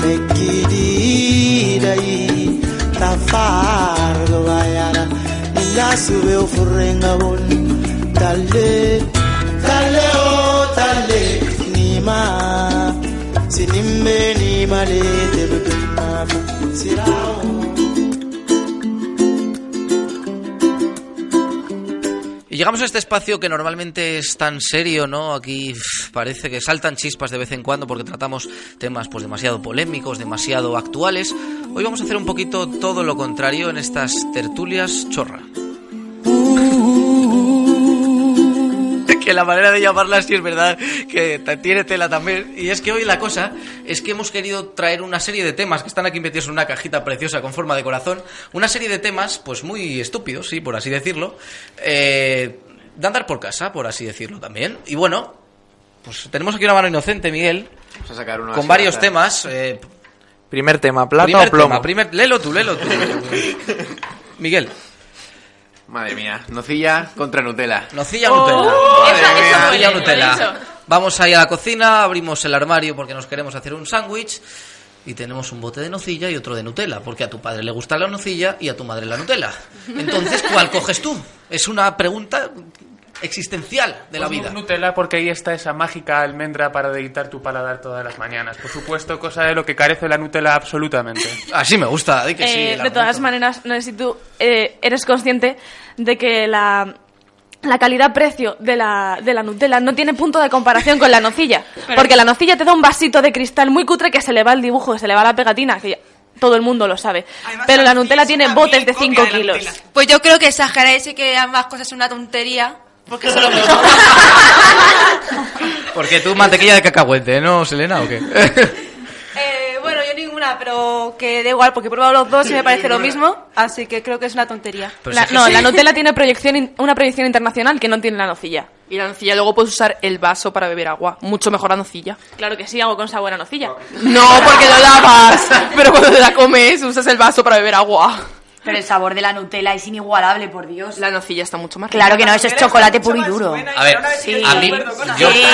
N: mekididai tafar bayara ninasube ufurenga bonu o tale nima
A: Y llegamos a este espacio que normalmente es tan serio, ¿no? Aquí parece que saltan chispas de vez en cuando porque tratamos temas pues demasiado polémicos, demasiado actuales. Hoy vamos a hacer un poquito todo lo contrario en estas tertulias chorra. Que la manera de llamarla sí es verdad que tiene tela también. Y es que hoy la cosa es que hemos querido traer una serie de temas que están aquí metidos en una cajita preciosa con forma de corazón. Una serie de temas, pues muy estúpidos, sí, por así decirlo. Eh, de andar por casa, por así decirlo también. Y bueno, pues tenemos aquí una mano inocente, Miguel.
B: Vamos a sacar
A: Con varios temas. eh,
B: Primer tema, plata
A: primer
B: o plomo.
A: tema, primer, léelo tú, léelo tú. Miguel.
O: Madre mía, nocilla contra Nutella.
A: Nocilla Nutella.
O: Madre
A: Esa-
O: mía.
A: esa Nocilla o
O: Eso.
A: Nutella. Vamos ahí a la cocina, abrimos el armario porque nos queremos hacer un sándwich y tenemos un bote de nocilla y otro de Nutella, porque a tu padre le gusta la nocilla y a tu madre la Nutella. Entonces, ¿cuál coges tú? Es una pregunta existencial de la
G: Pues
A: vida.
G: Nutella porque ahí está esa mágica almendra para deleitar tu paladar todas las mañanas. Por supuesto, cosa de lo que carece la Nutella absolutamente.
A: Así me gusta, di que sí.
C: Eh, de todas maneras, no sé si tú eh, eres consciente de que la, la calidad-precio de la, de la Nutella no tiene punto de comparación con la nocilla.
H: Pero-
C: Porque la nocilla te da un vasito de cristal muy cutre que se le va el dibujo, se le va la pegatina, que ya todo el mundo lo sabe. Pero la Nutella tiene botes de 5 kilos.
K: Pues yo creo que exageráis y que ambas cosas son una tontería. Porque es lo mismo.
A: Porque tú mantequilla de cacahuete, ¿no, Selena, o qué?
K: Eh, bueno, yo ninguna, pero que da igual, porque he probado los dos y me parece lo mismo. Así que creo que es una tontería.
C: La- no, la Nutella tiene proyección in- una proyección internacional que no tiene la nocilla.
P: Y la nocilla luego puedes usar el vaso para beber agua. Mucho mejor la nocilla.
C: Claro que sí, hago con sabor a nocilla.
P: No, porque lo lavas. Pero cuando te la comes, usas el vaso para beber agua.
Q: Pero el sabor de la Nutella es inigualable, por Dios.
P: La nocilla está mucho más
Q: Claro que no, eso es chocolate puro y duro.
A: A ver,
Q: Sí.
A: a mí, yo,
Q: Sí.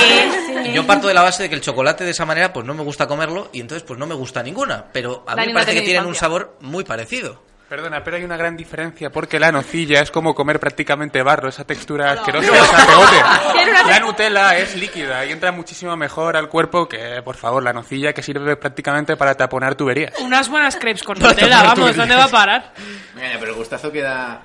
A: yo parto de la base de que el chocolate de esa manera pues no me gusta comerlo y entonces pues no me gusta ninguna, pero a mí me parece que
G: tiene
A: tienen un sabor muy parecido.
G: Perdona, pero hay una gran diferencia porque la nocilla es como comer prácticamente barro, esa textura asquerosa, esa pegote. La Nutella es líquida y entra muchísimo mejor al cuerpo que, por favor, la nocilla que sirve prácticamente para taponar tuberías.
I: Unas buenas crepes con Nutella, vamos, ¿dónde va a parar?
O: Mira, pero el gustazo que da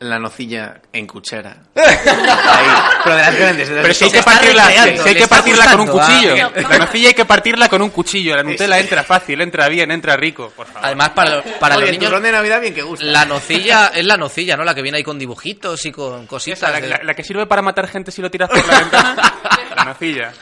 O: la nocilla en cuchara. Ahí, pero de las grandes. de las
G: Pero si hay que partirla, si hay que partirla con un cuchillo.
O: ah.
G: La nocilla hay que partirla con un cuchillo. La Nutella entra fácil, entra bien, entra rico, por favor.
A: Además, para, para
O: Oye,
A: los
O: el
A: niños,
O: de Navidad bien que gusta.
A: la nocilla es la nocilla, ¿no? La que viene ahí con dibujitos y con cositas.
G: Esa, la,
A: de-
G: la- la que sirve para matar gente si lo tiras por la ventana. La nocilla.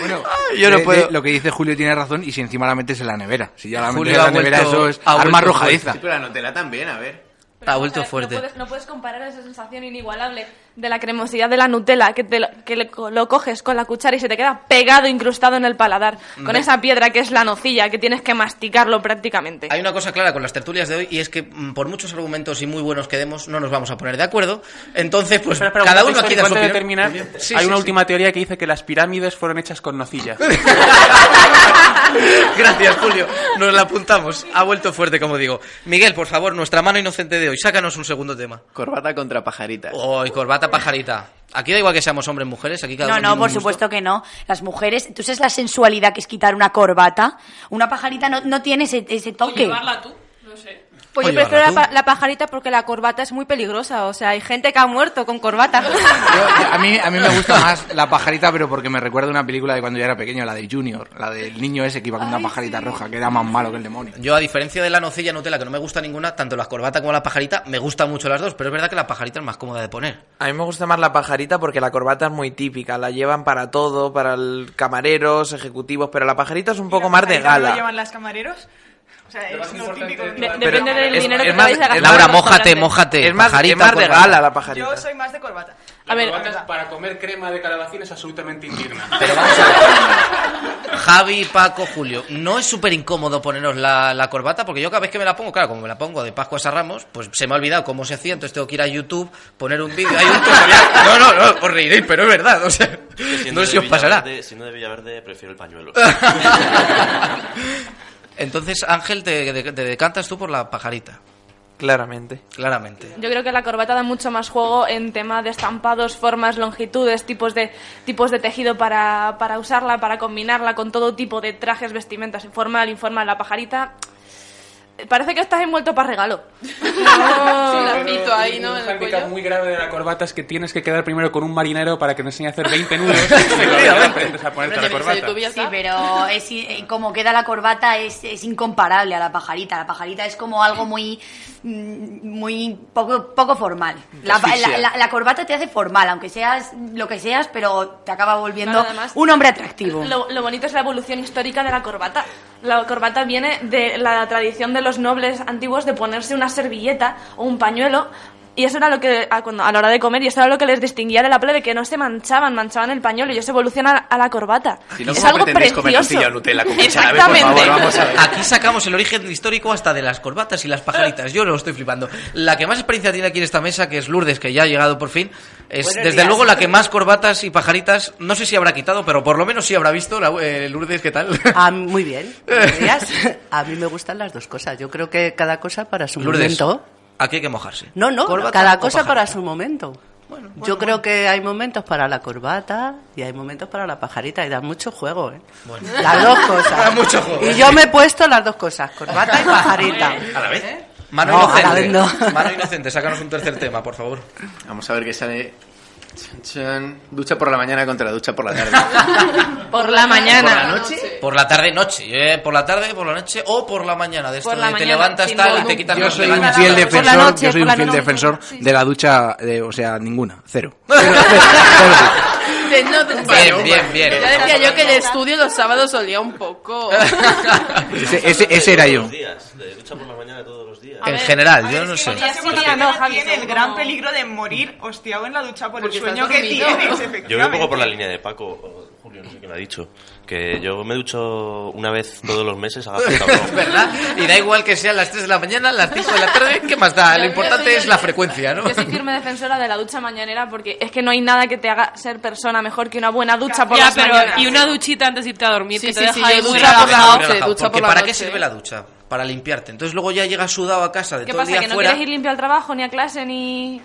R: Bueno,
A: yo no
R: de-
A: puedo.
R: de- lo que dice Julio tiene razón y si encima la metes en la nevera. Si ya la metes en la nevera,
A: vuelto-
R: eso es arma arrojadiza.
O: Sí, pero la Nutella también, a ver.
A: Ha vuelto
C: No
A: fuerte.
C: puedes, no puedes comparar esa sensación inigualable de la cremosidad de la Nutella que, te lo, que le- lo coges con la cuchara y se te queda pegado, incrustado en el paladar, con esa piedra que es la nocilla, que tienes que masticarlo prácticamente.
A: Hay una cosa clara con las tertulias de hoy y es que mm, por muchos argumentos y muy buenos que demos no nos vamos a poner de acuerdo. Entonces, pues
G: Espera, espera,
A: cada
G: un
A: uno aquí da su
G: de terminar,
A: Sí,
G: hay
A: sí,
G: una
A: sí.
G: última teoría que dice que las pirámides fueron hechas con nocilla.
A: Gracias, Julio. Nos la apuntamos. Ha vuelto fuerte, como digo. Miguel, por favor, nuestra mano inocente de hoy, sácanos un segundo tema.
O: Corbata contra pajarita.
A: Oh, y corbata pajarita. Aquí da igual que seamos hombres mujeres, aquí cada
Q: No,
A: uno
Q: no, por supuesto que no. Las mujeres, ¿tú sabes la sensualidad que es quitar una corbata? Una pajarita no, no tiene ese, ese toque.
I: llevarla tú, no sé.
K: Pues yo prefiero la, pa- la pajarita porque la corbata es muy peligrosa. O sea, hay gente que ha muerto con corbata.
R: A mí, a mí me gusta más la pajarita, pero porque me recuerda una película de cuando yo era pequeño, la de Junior, la del niño ese que iba con una pajarita roja, que era más malo que el demonio.
A: Yo, a diferencia de la nocilla Nutella, que no me gusta ninguna, tanto la corbata como la pajarita, me gustan mucho las dos, pero es verdad que la pajarita es más cómoda de poner.
B: A mí me gusta más la pajarita porque la corbata es muy típica, la llevan para todo, para el camareros, ejecutivos, pero la pajarita es un poco más de
J: ¿Pajarita no lo
B: gala.
J: llevan las camareros? O sea, es lo típico. de-
B: Pero
C: depende del
B: es-
C: dinero
B: es
C: que
B: más-
C: te vais a gastar.
B: es
A: Laura,
B: más-
A: mójate, mójate.
B: Es más,
A: pajarita,
B: es más de
A: corbata.
B: gala la pajarita.
J: Yo soy más de corbata.
G: A ver, para comer crema de calabacín es absolutamente indigna.
A: Javi, Paco, Julio, ¿no es súper incómodo ponernos la, la corbata? Porque yo cada vez que me la pongo, claro, como me la pongo de Pascua a Ramos, pues se me ha olvidado cómo se hacía, entonces tengo que ir a YouTube, poner un vídeo. Hay un tutorial. No, no, no, os reiréis, pero es verdad, o sea, no sé si os pasará.
E: Siendo de Villaverde, prefiero el pañuelo.
A: Entonces, Ángel, te, te- te decantas tú por la pajarita.
B: Claramente.
A: Claramente.
C: Yo creo que la corbata da mucho más juego en tema de estampados, formas, longitudes, tipos de, tipos de tejido para, para usarla, para combinarla con todo tipo de trajes, vestimentas, formal, informal. La pajarita parece que estás envuelto para regalo.
P: Un lacito ahí, ¿no?
G: Un
P: En el
G: hándicap
P: cuello.
G: muy grave de la corbata es que tienes que quedar primero con un marinero para que te enseñe a hacer 20 nudos y luego aprendes a ponerte la corbata.
Q: Sí, pero es, eh, como queda la corbata es, es incomparable a la pajarita. La pajarita es como algo muy mm, muy poco, poco formal. La, la- la- la corbata te hace formal, aunque seas lo que seas, pero te acaba volviendo
C: Claro, además,
Q: un hombre atractivo.
C: Lo, lo bonito es la evolución histórica de la corbata. La corbata viene de la tradición de los nobles antiguos de ponerse una servilleta o un pañuelo. Y eso era lo que, a, cuando- a la hora de comer, y eso era lo que les distinguía de la plebe, que no se manchaban, manchaban el pañuelo, y eso evoluciona a, a la corbata.
O: Si no,
C: es
O: ¿cómo
C: algo
O: comer
C: precioso.
O: Nutella con ver, por
C: Exactamente.
O: favor, vamos a ver.
A: Aquí sacamos el origen histórico hasta de las corbatas y las pajaritas. Yo lo estoy flipando. La que más experiencia tiene aquí en esta mesa, que es Lourdes, que ya ha llegado por fin, es
S: Buenos
A: desde
S: días.
A: luego la que más corbatas y pajaritas, no sé si habrá quitado, pero por lo menos sí habrá visto. La, eh, Lourdes, ¿qué tal?
S: Ah, muy bien. Buenos días. A mí me gustan las dos cosas. Yo creo que cada cosa para su
A: Lourdes,
S: momento.
A: Aquí hay que mojarse.
S: No, no,
A: ¿Corbata
S: cada cosa para su momento. Yo creo que hay momentos para la corbata y hay momentos para la pajarita y da mucho juego, ¿eh?
A: Bueno.
S: Las dos cosas.
A: Da mucho juego.
S: Y yo me he puesto las dos cosas, corbata y pajarita.
A: ¿A la vez? Mano
S: No, a
A: inocente.
S: la vez no.
A: Mano inocente, sácanos un tercer tema, por favor.
O: Vamos a ver qué sale. Chan, chan. Ducha por la mañana contra ducha por la tarde.
C: Por la mañana.
O: ¿Por la noche?
A: Por la tarde, noche. eh, por la tarde, por la noche o por la mañana. De esto
C: la
A: de te
C: mañana,
A: levantas tal y te quitas
R: Yo soy un fiel defensor, yo soy un fiel defensor de la ducha, de- o sea, ninguna, cero. Cero, cero, cero.
P: De- no, de-
A: Bien, bien, bien.
P: Ya decía yo que el estudio los sábados olía un poco.
R: Ese, ese- ese era yo.
T: De ducha por la mañana todos los días.
A: En general, yo no sé.
J: La
C: no,
J: mañana
C: Javi,
J: tiene el gran peligro de morir hostiado en la ducha por
P: Porque
J: el sueño que tienes,
T: Yo voy un poco por la línea de Paco, o Julio, no sé quién lo ha dicho. Que yo me ducho una vez todos los meses a.
A: ¿Verdad? Y da igual que sean las 3 de la mañana, las 5 de la tarde, ¿qué más da? Lo importante es la frecuencia, ¿no?
C: Yo soy firme defensora de la ducha mañanera porque es que no hay nada que te haga ser persona mejor que una buena ducha por
I: pero
C: mañanas.
I: y una duchita antes de irte a dormir
P: Sí,
I: que te
P: sí,
I: deja
P: ducha por la noche, la
A: ¿para qué sirve la ducha? Para limpiarte. Entonces luego ya llegas sudado a casa de
C: ¿Qué
A: todo el
C: pasa?
A: día
C: ¿Que no
A: fuera.
C: quieres ir limpio al trabajo, ni a clase, ni...?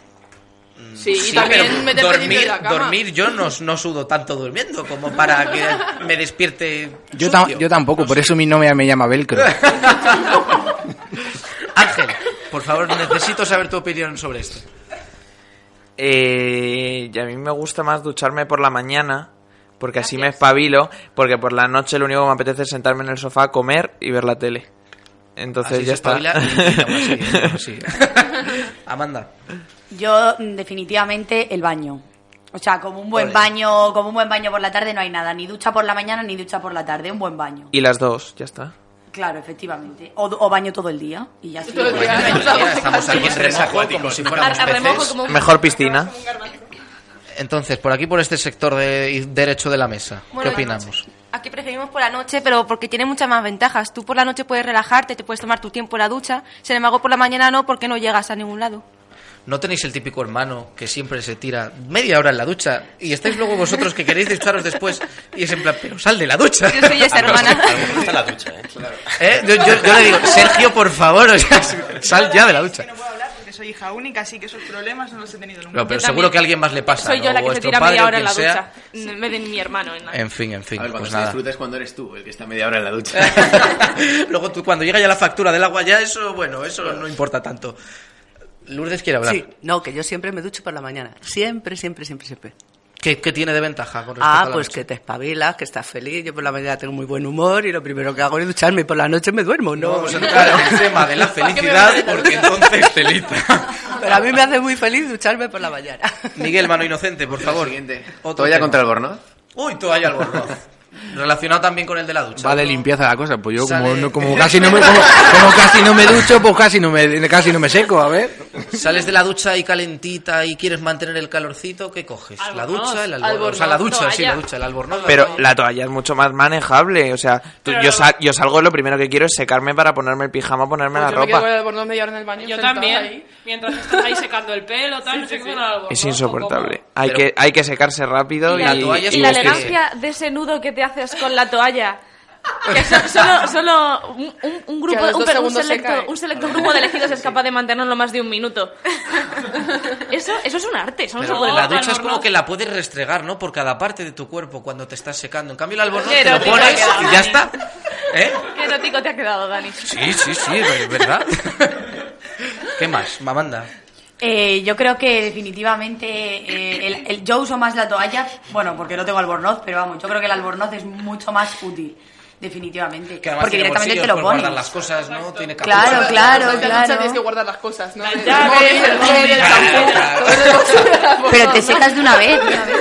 P: Sí, y
A: Sí,
P: también
A: pero dormir,
P: en la cama.
A: dormir yo no, no sudo tanto durmiendo como para que me despierte
R: Yo, tam-
A: sucio.
R: yo tampoco, por eso mi novia me llama Velcro.
A: Ángel, por favor, necesito saber tu opinión sobre esto.
B: Eh, y a mí me gusta más ducharme por la mañana, porque así me espabilo, porque por la noche lo único que me apetece es sentarme en el sofá, comer y ver la tele. Entonces
A: Así
B: ya
A: se
B: está.
A: Amanda.
Q: Yo mm, definitivamente el baño. O sea, como un buen baño, como un buen baño por la tarde no hay nada, ni ducha por la mañana ni ducha por la tarde, un buen baño.
B: y las dos, ya está.
Q: Claro, efectivamente. O, o baño todo el día y ya
C: día.
A: Estamos aquí en remojo como si fuéramos peces.
C: como
B: Mejor piscina.
A: Entonces, por aquí, por este sector de derecho de la mesa, ¿qué opinamos?
K: Aquí preferimos por la noche, pero porque tiene muchas más ventajas. Tú por la noche puedes relajarte, te puedes tomar tu tiempo en la ducha. Sin embargo, por la mañana no, porque no llegas a ningún lado.
A: ¿No tenéis el típico hermano que siempre se tira media hora en la ducha y estáis luego vosotros que queréis ducharos después y es en plan, pero sal de la ducha?
K: Yo soy esa hermana.
T: Está la ducha, ¿eh?
A: ¿Eh? Yo, yo- yo le digo, Sergio, por favor, o sea, sal ya de la ducha.
J: Porque soy hija única, así que esos problemas no los he tenido nunca.
A: No, pero
C: Yo
A: seguro
C: también.
A: que a alguien más le pasa.
C: Soy
A: ¿no?
C: yo la
A: O
C: que se
A: vuestro
C: tira
A: padre
C: media hora en la ducha. En vez de mi hermano. en la-
A: En fin, en fin,
O: A ver, cuando
A: pues
O: se
A: nada.
O: disfruta es cuando eres tú, el que está media hora en la ducha.
A: Luego tú, cuando llega ya la factura del agua, ya eso, bueno, eso no importa tanto. Lourdes quiere hablar.
S: Sí, no, que yo siempre me ducho por la mañana. Siempre, siempre, siempre, siempre.
A: ¿Qué, qué tiene de ventaja con respecto
S: Ah, pues
A: noche?
S: que te espabilas, que estás feliz. Yo por la mañana tengo muy buen humor y lo primero que hago es ducharme y por la noche me duermo, ¿no?
A: No vamos a entrar en el tema de la felicidad porque entonces telita.
S: Pero a mí me hace muy feliz ducharme por la mañana.
A: Miguel, mano inocente, por favor.
O: Siguiente.
A: Otro
O: Toalla
A: tema.
O: contra el bornoz.
A: Uy, toalla al bornoz. Relacionado también con el de la ducha.
R: Va de
A: ¿no?
R: limpieza la cosa, pues yo como, no- como casi no me como, como casi no me ducho, pues casi no me casi no me seco, a ver.
A: Sales de la ducha y calentita y quieres mantener el calorcito, ¿qué coges? la
C: Albornoz,
A: ducha, el albornoz.
C: albornoz,
A: o sea, la ducha, sí, la
C: toalla.
A: ducha, el albornoz.
B: Pero la toalla es mucho más manejable. O sea, tú- yo, sa- yo salgo y lo primero que quiero es secarme para ponerme el pijama, ponerme
P: Pues
B: la
P: yo me
B: ropa.
P: el albornoz media hora en el baño.
I: Yo también.
P: ahí.
I: Mientras estás ahí secando el pelo, tal, con el albornoz,
B: Es insoportable. Hay,
A: Pero-
B: que, hay que secarse rápido y,
A: la toalla es
B: y
C: Y la elegancia de ese nudo que te haces con la toalla. Que so- solo, solo un, un- un grupo,
P: Que
C: un, un selecto, un selecto grupo de elegidos es capaz de mantenerlo más de un minuto. Eso, eso es un arte, eso no se puede
A: la ducha es como que la puedes restregar, ¿no? Por cada parte de tu cuerpo cuando te estás secando. En cambio, el albornoz te lo pones y ya
C: Dani.
A: está. ¿Eh?
C: Qué erótico te ha quedado, Dani.
A: Sí, sí, sí, es verdad. ¿Qué más, Mamanda?
Q: Eh, yo creo que definitivamente eh, el, el- yo uso más la toalla, bueno, porque no tengo albornoz, pero vamos, yo creo que el albornoz es mucho más útil, definitivamente.
A: Que
Q: porque directamente te lo pones.
A: guardar las cosas, ¿no? Tiene capucha.
Q: Claro, claro,
P: la
Q: claro.
P: tienes que guardar las cosas, ¿no? El
Q: llaves,
P: móvil, el móvil, el champú.
Q: Pero te secas de una vez. de una vez.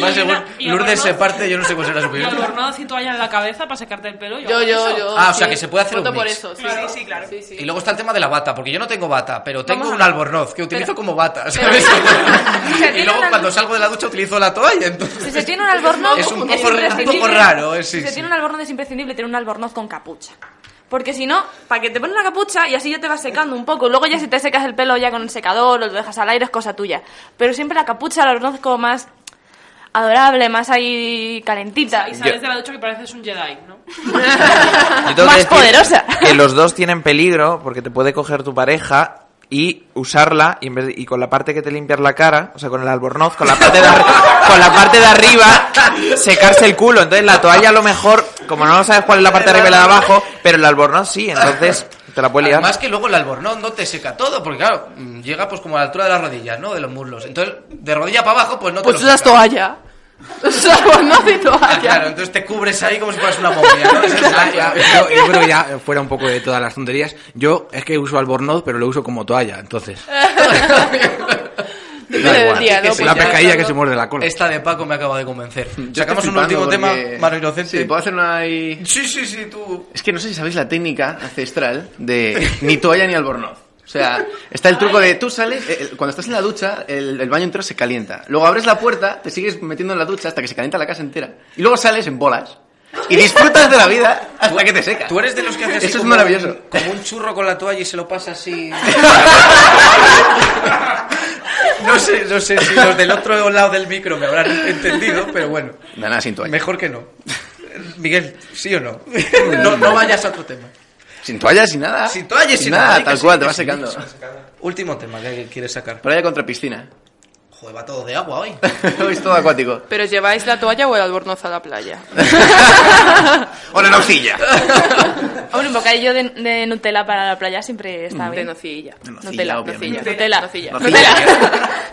A: Más según
I: y
A: Lourdes se parte, yo no sé cuál será su
I: Y
A: opinión.
I: albornoz y toalla en la cabeza para secarte el pelo.
P: Yo, yo, yo.
A: Ah, o sea
P: sí.
A: que se puede hacer
P: Voto
A: un
P: por
A: mix.
P: eso, sí,
J: Claro.
P: sí, sí, claro. Sí, sí.
A: Y luego está el tema de la bata, porque yo no tengo bata, pero tengo
P: Vamos
A: un albornoz que utilizo
P: Pero-
A: como bata,
P: pero-
A: ¿sabes? y
C: tiene
A: luego cuando salgo de la ducha utilizo la toalla, entonces...
C: Si se tiene un albornoz,
A: Es un poco-
C: imprescindible.
A: un poco raro, eh, sí,
C: Si se
A: sí.
C: tiene un albornoz es imprescindible tener un albornoz con capucha. Porque si no, para que te pones la capucha y así ya te vas secando un poco. Luego ya si te secas el pelo ya con el secador o lo dejas al aire es cosa tuya. Pero siempre la capucha, el albornoz es como más adorable, más ahí calentita.
I: Y sales de la ducha que pareces un Jedi, ¿no?
B: Yo
C: Más poderosa.
B: Que los dos tienen peligro porque te puede coger tu pareja y usarla y, en vez de- y con la parte que te limpias la cara, o sea, con el albornoz, con la parte de, arri- con la parte de arriba, secarse el culo. Entonces la toalla a lo mejor, como no sabes cuál es la parte de arriba y la de abajo, pero el albornoz sí, entonces te la puede liar.
A: Además que luego el albornoz no te seca todo, porque claro, mm, llega pues como a la altura de las rodillas, ¿no? De los muslos. Entonces, de rodilla para abajo, pues no te
P: Pues
A: lo
P: usas
A: seca.
P: toalla. Usas albornoz y
A: Ah,
P: toalla.
A: claro, entonces te cubres ahí como si fueras una momia, ¿no? Esa es la-
R: Ya, yo, yo creo que ya fuera un poco de todas las tonterías. Yo es que uso albornoz, pero lo uso como toalla, entonces.
P: Pues
R: una pescadilla que se muerde la cola.
A: Esta de Paco me acaba de convencer.
O: Yo
A: Sacamos un último tema, mano inocente.
O: Sí, puedo hacer una ahí...
A: Sí, sí, sí, tú.
O: Es que no sé si sabéis la técnica ancestral de ni toalla ni albornoz. O sea, está el truco de tú sales, eh, cuando estás en la ducha, el, el baño entero se calienta. Luego abres la puerta, te sigues metiendo en la ducha hasta que se calienta la casa entera. Y luego sales en bolas. Y disfrutas de la vida hasta que te seca.
A: Tú eres de los que haces así
O: Eso es maravilloso.
A: un- como un churro con la toalla y se lo pasa así. no sé, no sé si los del otro lado del micro me habrán entendido, pero bueno,
O: Nada, sin toalla.
A: mejor que no. Miguel, ¿sí o no? No, no vayas a otro tema.
O: Sin toalla, sin nada.
A: Sin toalla y sin
O: nada. tal cual, te vas secando.
A: Último tema que quieres sacar.
O: Playa contra piscina.
A: Joder, va todo de agua hoy.
O: Hoy es todo acuático.
P: Pero lleváis la toalla o el albornoz a la playa.
O: O la nocilla.
C: Hombre, un bocadillo de, de Nutella para la playa siempre está
P: De
C: bien.
P: nocilla.
C: Nutella. Nutella.
P: Nocilla.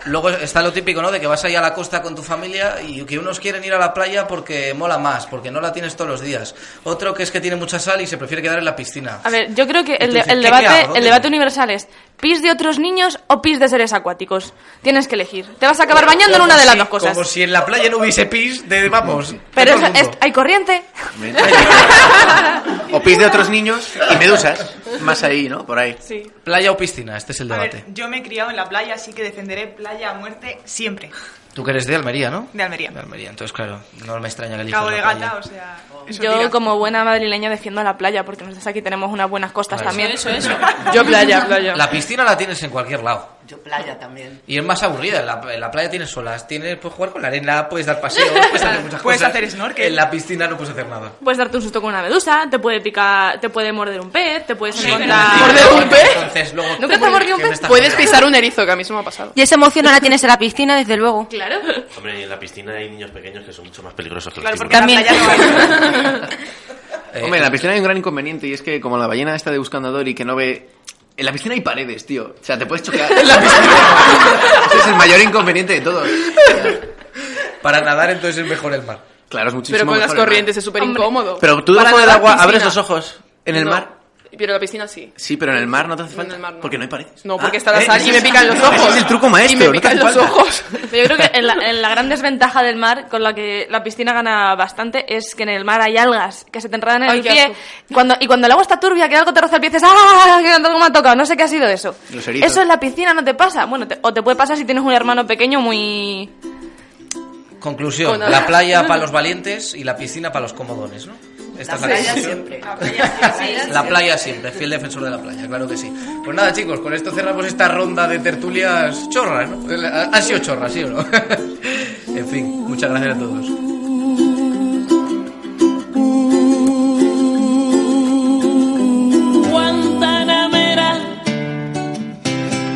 A: Luego está lo típico, ¿no? De que vas ahí a la costa con tu familia y que unos quieren ir a la playa porque mola más, porque no la tienes todos los días. Otro que es que tiene mucha sal y se prefiere quedar en la piscina.
C: A ver, yo creo que el, de-
A: dices,
C: el
A: ¿qué- qué
C: debate, el debate universal es ¿pis de otros niños o pis de seres acuáticos? Tienes que elegir. Te vas a acabar bañando en una de las dos cosas.
A: Como si en la playa no hubiese pis de, vamos,
C: Pero es- es- hay corriente.
O: O pis de otros niños y medusas. Más ahí, ¿no? Por ahí.
P: Sí.
A: Playa o piscina, este es el
J: A
A: debate.
J: ver, yo me he criado en la playa, así que defenderé playa a muerte siempre.
A: Tú que eres de Almería, ¿no?
J: De Almería.
A: De Almería, entonces claro, no me extraña que elijas
J: Cabo
A: la
J: de
A: playa.
J: gata, o sea. eso
C: Yo,
J: tira.
C: como buena madrileña, defiendo la playa porque nosotros aquí tenemos unas buenas costas
A: Claro.
C: también.
I: Eso, eso.
P: Yo playa, playa.
A: La piscina la tienes en cualquier lado.
S: Yo playa también.
A: Y es más aburrida. En la, en la playa tienes solas. Tienes, puedes jugar con la arena, puedes dar paseos, puedes hacer muchas
J: Puedes
A: cosas.
J: hacer snorkel.
A: En la piscina no puedes hacer nada.
C: Puedes darte un susto con una medusa, te puede picar, te puede morder un pez, te puedes
A: Sí,
C: encontrar...
P: ¿Morder un pez?
A: Entonces, luego,
C: ¿Nunca te ha mordido un
A: ¿qué me
C: pez?
P: Puedes pisar un erizo, que a mí se me ha pasado.
K: Y esa emoción no la tienes en la piscina, desde luego.
C: Claro.
T: Hombre, y en la piscina hay niños pequeños que son mucho más peligrosos que
J: Claro,
T: los
J: porque en la
K: También.
J: playa no hay.
A: Eh,
O: Hombre, en la piscina hay un gran inconveniente y es que como la ballena está de buscando a Dory que no ve... En la piscina hay paredes, tío. O sea, te puedes chocar. en la piscina. Ese es el mayor inconveniente de todos.
A: Para nadar entonces es mejor el mar.
O: Claro, es muchísimo
P: Pero con las
O: mejor el mar.
P: corrientes es súper incómodo.
O: Pero tú
P: Para
O: debajo del
P: nadar,
O: agua
P: piscina.
O: abres los ojos. En el
P: No,
O: mar...
P: Pero en la piscina sí.
O: Sí, pero en el mar no te hace
P: No, en
O: falta.
P: el mar no.
O: Porque no hay paredes.
P: No, porque
O: Ah,
P: está la
O: eh,
P: sal y me pican los ojos.
O: Ese es el truco maestro.
P: Y me pican los
O: falta.
P: ojos.
C: Pero yo creo que en la, en la gran desventaja del mar, con la que la piscina gana bastante, es que en el mar hay algas que se te enredan en
P: Ay,
C: el pie. Cuando, y cuando el agua está turbia, que algo te roza el pie, dices ¡ah! Que algo me ha tocado, no sé qué ha sido eso.
O: Los.
C: Eso en la piscina no te pasa. Bueno, te- o te puede pasar si tienes un hermano pequeño muy...
A: Conclusión,
P: Con-
A: la playa para los valientes y la piscina para los comodones, ¿no? Esta es la
S: playa
A: conclusión.
S: siempre.
A: La playa siempre, fiel defensor de la playa, claro que sí. Pues nada, chicos, con esto cerramos esta ronda de tertulias chorras, ¿no? Han sido chorras, ¿sí o no? en fin, muchas gracias a todos.
L: Guantanamera,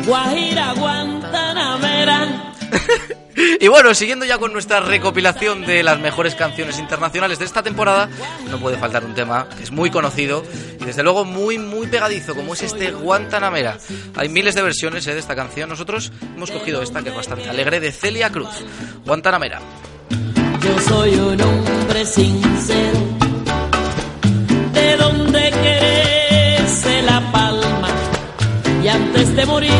L: Guajira, Guantanamera.
A: Y bueno, siguiendo ya con nuestra recopilación de las mejores canciones internacionales de esta temporada, no puede faltar un tema que es muy conocido y desde luego muy, muy pegadizo, como es este Guantanamera. Hay miles de versiones eh, de esta canción. Nosotros hemos cogido esta, que es bastante alegre, de Celia Cruz. Guantanamera.
L: Yo soy un hombre sincero, de donde crece la palma. Y antes de morir,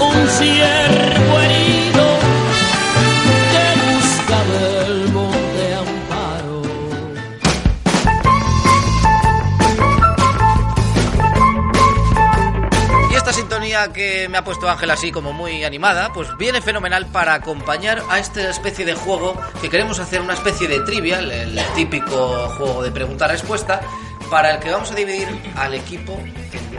L: un ciervo herido que busca del monte amparo.
A: Y esta sintonía que me ha puesto Ángel así como muy animada, pues viene fenomenal para acompañar a esta especie de juego que queremos hacer una especie de trivial, el típico juego de pregunta-respuesta, para el que vamos a dividir al equipo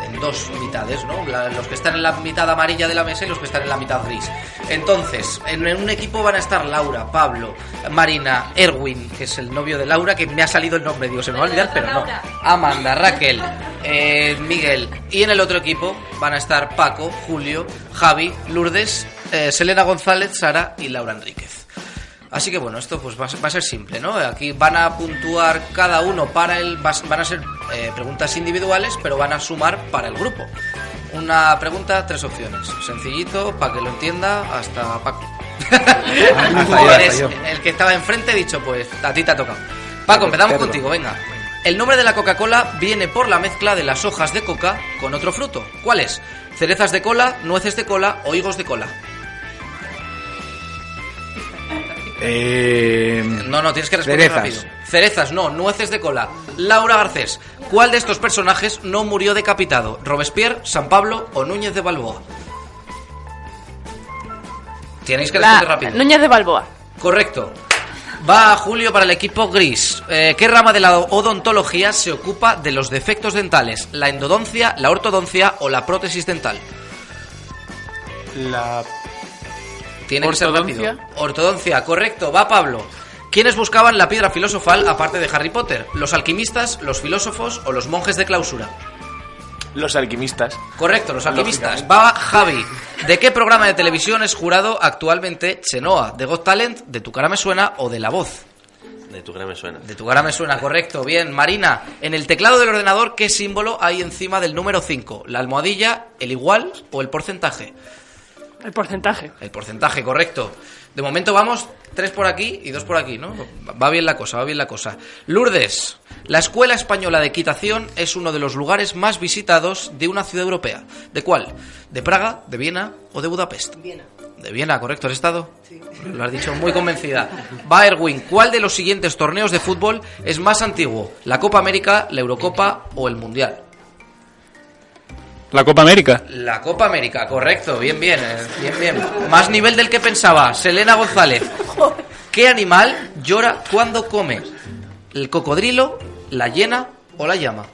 A: en, dos mitades, ¿no? Los que están en la mitad amarilla de la mesa y los que están en la mitad gris. Entonces, en, en un equipo van a estar Laura, Pablo, Marina, Erwin, que es el novio de Laura, que me ha salido el nombre, digo, se me va a olvidar, pero no. Amanda, Raquel, eh, Miguel. Y en el otro equipo van a estar Paco, Julio, Javi, Lourdes, eh, Selena González, Sara y Laura Enríquez. Así que bueno, esto pues va a ser, va a ser simple, ¿no? Aquí van a puntuar cada uno para el... Van a ser eh, preguntas individuales, pero van a sumar para el grupo. Una pregunta, tres opciones. Sencillito, para que lo entienda, hasta Paco.
R: yo,
A: Eres
R: hasta yo.
A: el que estaba enfrente, dicho, pues a ti te ha tocado. Paco, empezamos contigo, venga. El nombre de la Coca-Cola viene por la mezcla de las hojas de coca con otro fruto. ¿Cuál es? ¿Cerezas de cola, nueces de cola o higos de cola?
R: Eh,
A: No, no, tienes que responder
R: cerezas.
A: rápido. Cerezas, no, nueces de cola. Laura Garcés, ¿cuál de estos personajes no murió decapitado? ¿Robespierre, San Pablo o Núñez de Balboa? Tenéis que
C: La-
A: responder rápido.
C: Núñez de Balboa.
A: Correcto. Va Julio para el equipo gris. Eh, ¿Qué rama de la odontología se ocupa de los defectos dentales? ¿La endodoncia, la ortodoncia o la prótesis dental?
G: La
A: Tiene que ser
G: ¿Ortodoncia?
A: rápido. Ortodoncia, correcto. Va Pablo. ¿Quiénes buscaban la piedra filosofal aparte de Harry Potter? ¿Los alquimistas, los filósofos o los monjes de clausura?
U: Los alquimistas.
A: Correcto, los alquimistas. Va Javi. ¿De qué programa de televisión es jurado actualmente Chenoa? ¿De Got Talent, de Tu cara me suena o de La Voz?
T: De tu cara me suena.
A: De tu cara me suena, correcto. Bien, Marina, en el teclado del ordenador, ¿qué símbolo hay encima del número 5? ¿La almohadilla, el igual o el porcentaje?
P: El porcentaje.
A: El porcentaje, correcto. De momento vamos tres por aquí y dos por aquí, ¿no? Va bien la cosa, va bien la cosa. Lourdes, la Escuela Española de Equitación es uno de los lugares más visitados de una ciudad europea. ¿De cuál? ¿De Praga, de Viena o de Budapest?
K: Viena.
A: De Viena, ¿correcto? ¿Has estado? Lo has dicho muy convencida. Va Erwin, ¿cuál de los siguientes torneos de fútbol es más antiguo? ¿La Copa América, la Eurocopa o el Mundial?
G: La Copa América.
A: La Copa América, correcto, bien, bien, eh, bien, bien. Más nivel del que pensaba. Selena González. ¿Qué animal llora cuando come? ¿El cocodrilo, la hiena o la llama?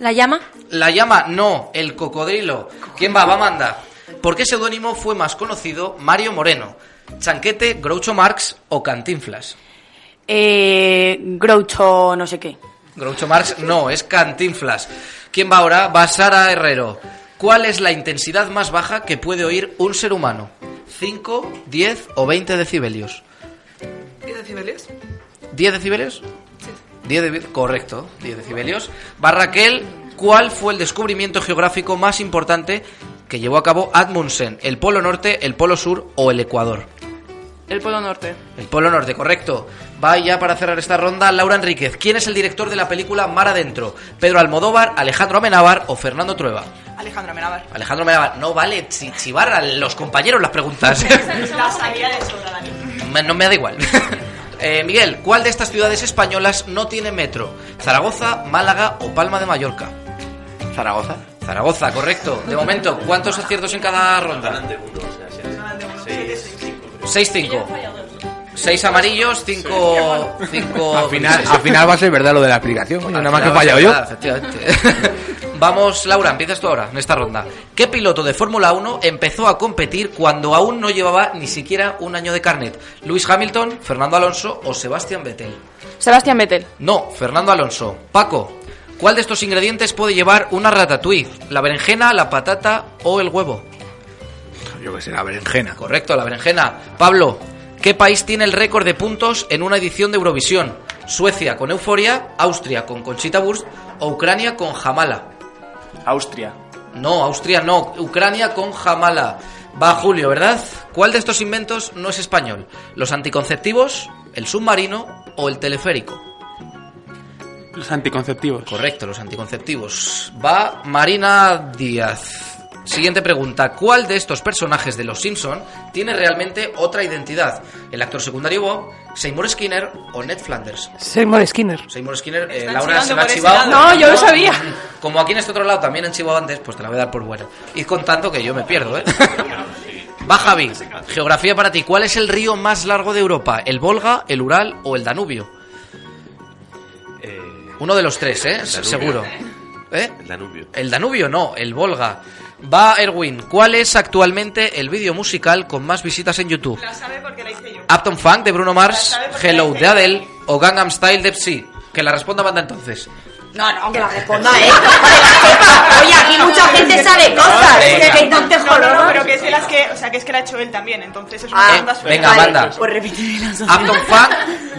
K: ¿La llama?
A: La llama, no, el cocodrilo. ¿Quién va? Va Amanda. ¿Por qué seudónimo fue más conocido Mario Moreno? ¿Chanquete, Groucho Marx o Cantinflas?
Q: Eh, Groucho no sé qué.
A: Groucho Marx no, es Cantinflas. ¿Quién va ahora? Va Sara Herrero. ¿Cuál es la intensidad más baja que puede oír un ser humano? ¿5, 10 o 20 decibelios?
P: ¿Qué decibelios?
A: ¿10 decibelios? 10 debi- correcto, 10 decibelios. Va Raquel, ¿cuál fue el descubrimiento geográfico más importante que llevó a cabo Admundsen? ¿El Polo Norte, el Polo Sur o el Ecuador?
P: El Polo Norte.
A: El Polo Norte, correcto. Va ya para cerrar esta ronda Laura Enríquez. ¿Quién es el director de la película Mar Adentro? ¿Pedro Almodóvar, Alejandro Amenábar o Fernando Trueba?
J: Alejandro Amenábar.
A: Alejandro Amenábar, no vale chi- chivar a los compañeros las preguntas.
J: La salida de sobra, Dani.
A: Me- no me da igual. Eh, Miguel, ¿cuál de estas ciudades españolas no tiene metro? ¿Zaragoza, Málaga o Palma de Mallorca?
O: Zaragoza.
A: Zaragoza, correcto. De momento, ¿cuántos aciertos en cada ronda? 6-5. 6 amarillos, 5 cinco
R: Al final, al final va a ser verdad lo de la explicación. coño, Nada más que he fallado yo.
A: Vamos, Laura, empiezas tú ahora, en esta ronda. ¿Qué piloto de Fórmula 1 empezó a competir cuando aún no llevaba ni siquiera un año de carnet? ¿Lewis Hamilton, Fernando Alonso o Sebastián Vettel?
C: Sebastián Vettel.
A: No, Fernando Alonso. Paco, ¿cuál de estos ingredientes puede llevar una ratatouille? ¿La berenjena, la patata o el huevo?
R: Yo que sé, la berenjena.
A: Correcto, la berenjena. Pablo, ¿qué país tiene el récord de puntos en una edición de Eurovisión? ¿Suecia con Euforia, Austria con Conchita Wurst o Ucrania con Jamala?
U: Austria.
A: No, Austria no, Ucrania con Jamala. Va Julio, ¿verdad? ¿Cuál de estos inventos no es español? ¿Los anticonceptivos, el submarino o el teleférico?
G: Los anticonceptivos.
A: Correcto, los anticonceptivos. Va Marina Díaz. Siguiente pregunta. ¿Cuál de estos personajes de Los Simpson tiene realmente otra identidad? ¿El actor secundario Bob, Seymour Skinner o Ned Flanders?
P: Seymour Skinner.
A: Seymour Skinner, eh, Laura se la ha chivado.
P: No, yo lo sabía.
A: Como aquí en este otro lado también han chivado antes, pues te la voy a dar por buena. Y con tanto que yo me pierdo, ¿eh? Va Javi. Geografía para ti. ¿Cuál es el río más largo de Europa? ¿El Volga, el Ural o el Danubio? Uno de los tres, ¿eh? Seguro. ¿Eh?
T: El Danubio.
A: El Danubio no, el Volga. Va Erwin. ¿Cuál es actualmente el vídeo musical con más visitas en YouTube?
J: La sabe porque la hice yo.
A: Upton Funk de Bruno Mars, Hello de. Adele o Gangnam Style de Psy. Que la responda banda entonces.
Q: No, no, que la responda, ¿eh? Que la sepa. Oye, aquí mucha gente sabe cosas.
A: Venga.
Q: Que no te
J: No, no, no, pero que es de las que, o sea, que es que la ha hecho él también, entonces es una
Q: Ah,
J: pregunta súper-
A: venga, banda.
Q: Pues repíteme las
A: Upton Funk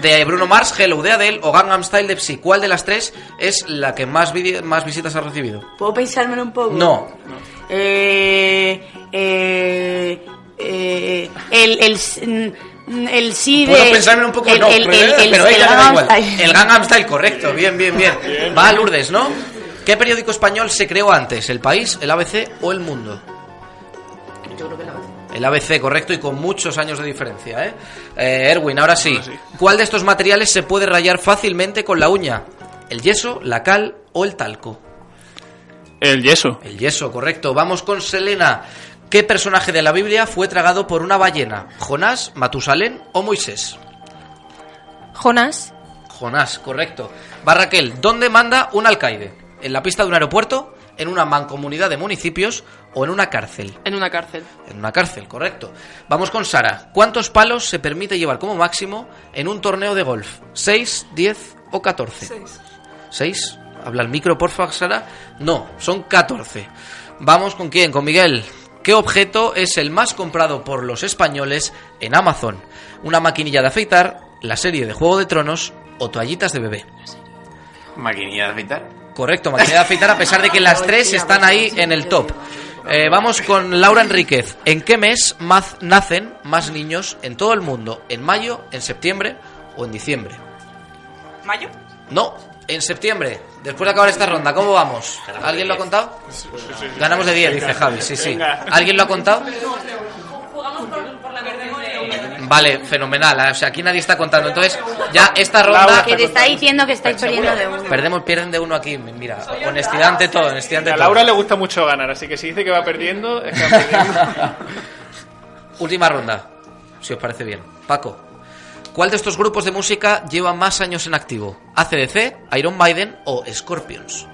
A: de Bruno Mars, Hello de Adele o Gangnam Style de Psy. ¿Cuál de las tres es la que más, más visitas ha recibido?
Q: ¿Puedo pensármelo un poco?
A: No.
Q: Eh, eh, eh, el, el, mm, el sí de...
A: Puedo pensarme un poco,
Q: el,
A: no,
Q: el,
A: pero,
Q: el, el,
A: pero
Q: el
A: ella da igual.
Q: Style.
A: El Gangnam Style, correcto, bien, bien, bien. Va a Lourdes, ¿no? ¿Qué periódico español se creó antes? ¿El País, el ABC o El Mundo?
Q: Yo creo que la
A: El ABC, correcto, y con muchos años de diferencia, ¿eh? Eh, Erwin, ahora sí. ¿Cuál de estos materiales se puede rayar fácilmente con la uña? ¿El yeso, la cal o el talco?
G: El yeso.
A: El yeso, correcto. Vamos con Selena. ¿Qué personaje de la Biblia fue tragado por una ballena? ¿Jonás, Matusalén o Moisés?
K: Jonás.
A: Jonás, correcto. Va Raquel, ¿dónde manda un alcaide? ¿En la pista de un aeropuerto? ¿En una mancomunidad de municipios? ¿O en una cárcel?
P: En una cárcel.
A: En una cárcel, correcto. Vamos con Sara. ¿Cuántos palos se permite llevar como máximo en un torneo de golf? ¿6, 10 o 14?
P: Seis.
A: ¿Seis? ¿Habla el micro, porfa, Sara? No, son 14. Vamos con quién, con Miguel. ¿Qué objeto es el más comprado por los españoles en Amazon? ¿Una maquinilla de afeitar, la serie de Juego de Tronos o toallitas de bebé?
B: Maquinilla de afeitar.
A: Correcto, maquinilla de afeitar, a pesar de que las tres están ahí en el top. Eh, vamos con Laura Enríquez. ¿En qué mes maz- nacen más niños en todo el mundo? ¿En mayo, en septiembre o en diciembre?
J: ¿Mayo?
A: No, en septiembre. Después de acabar esta ronda, ¿cómo vamos? ¿Alguien lo ha contado? Ganamos de 10, dice Javi, sí, sí. ¿Alguien lo ha contado? Vale, fenomenal. O sea, aquí nadie está contando. Entonces, ya esta ronda...
Q: Que te está diciendo que estáis perdiendo de uno.
A: Perdemos, pierden de uno aquí. Mira, honestidad ante todo, honestidad ante
V: A
A: todo.
V: Laura le gusta mucho ganar, así que si dice que va perdiendo, es que va perdiendo.
A: Última ronda, si os parece bien. Paco, ¿Cuál de estos grupos de música lleva más años en activo? ¿ACDC, Iron Maiden o Scorpions?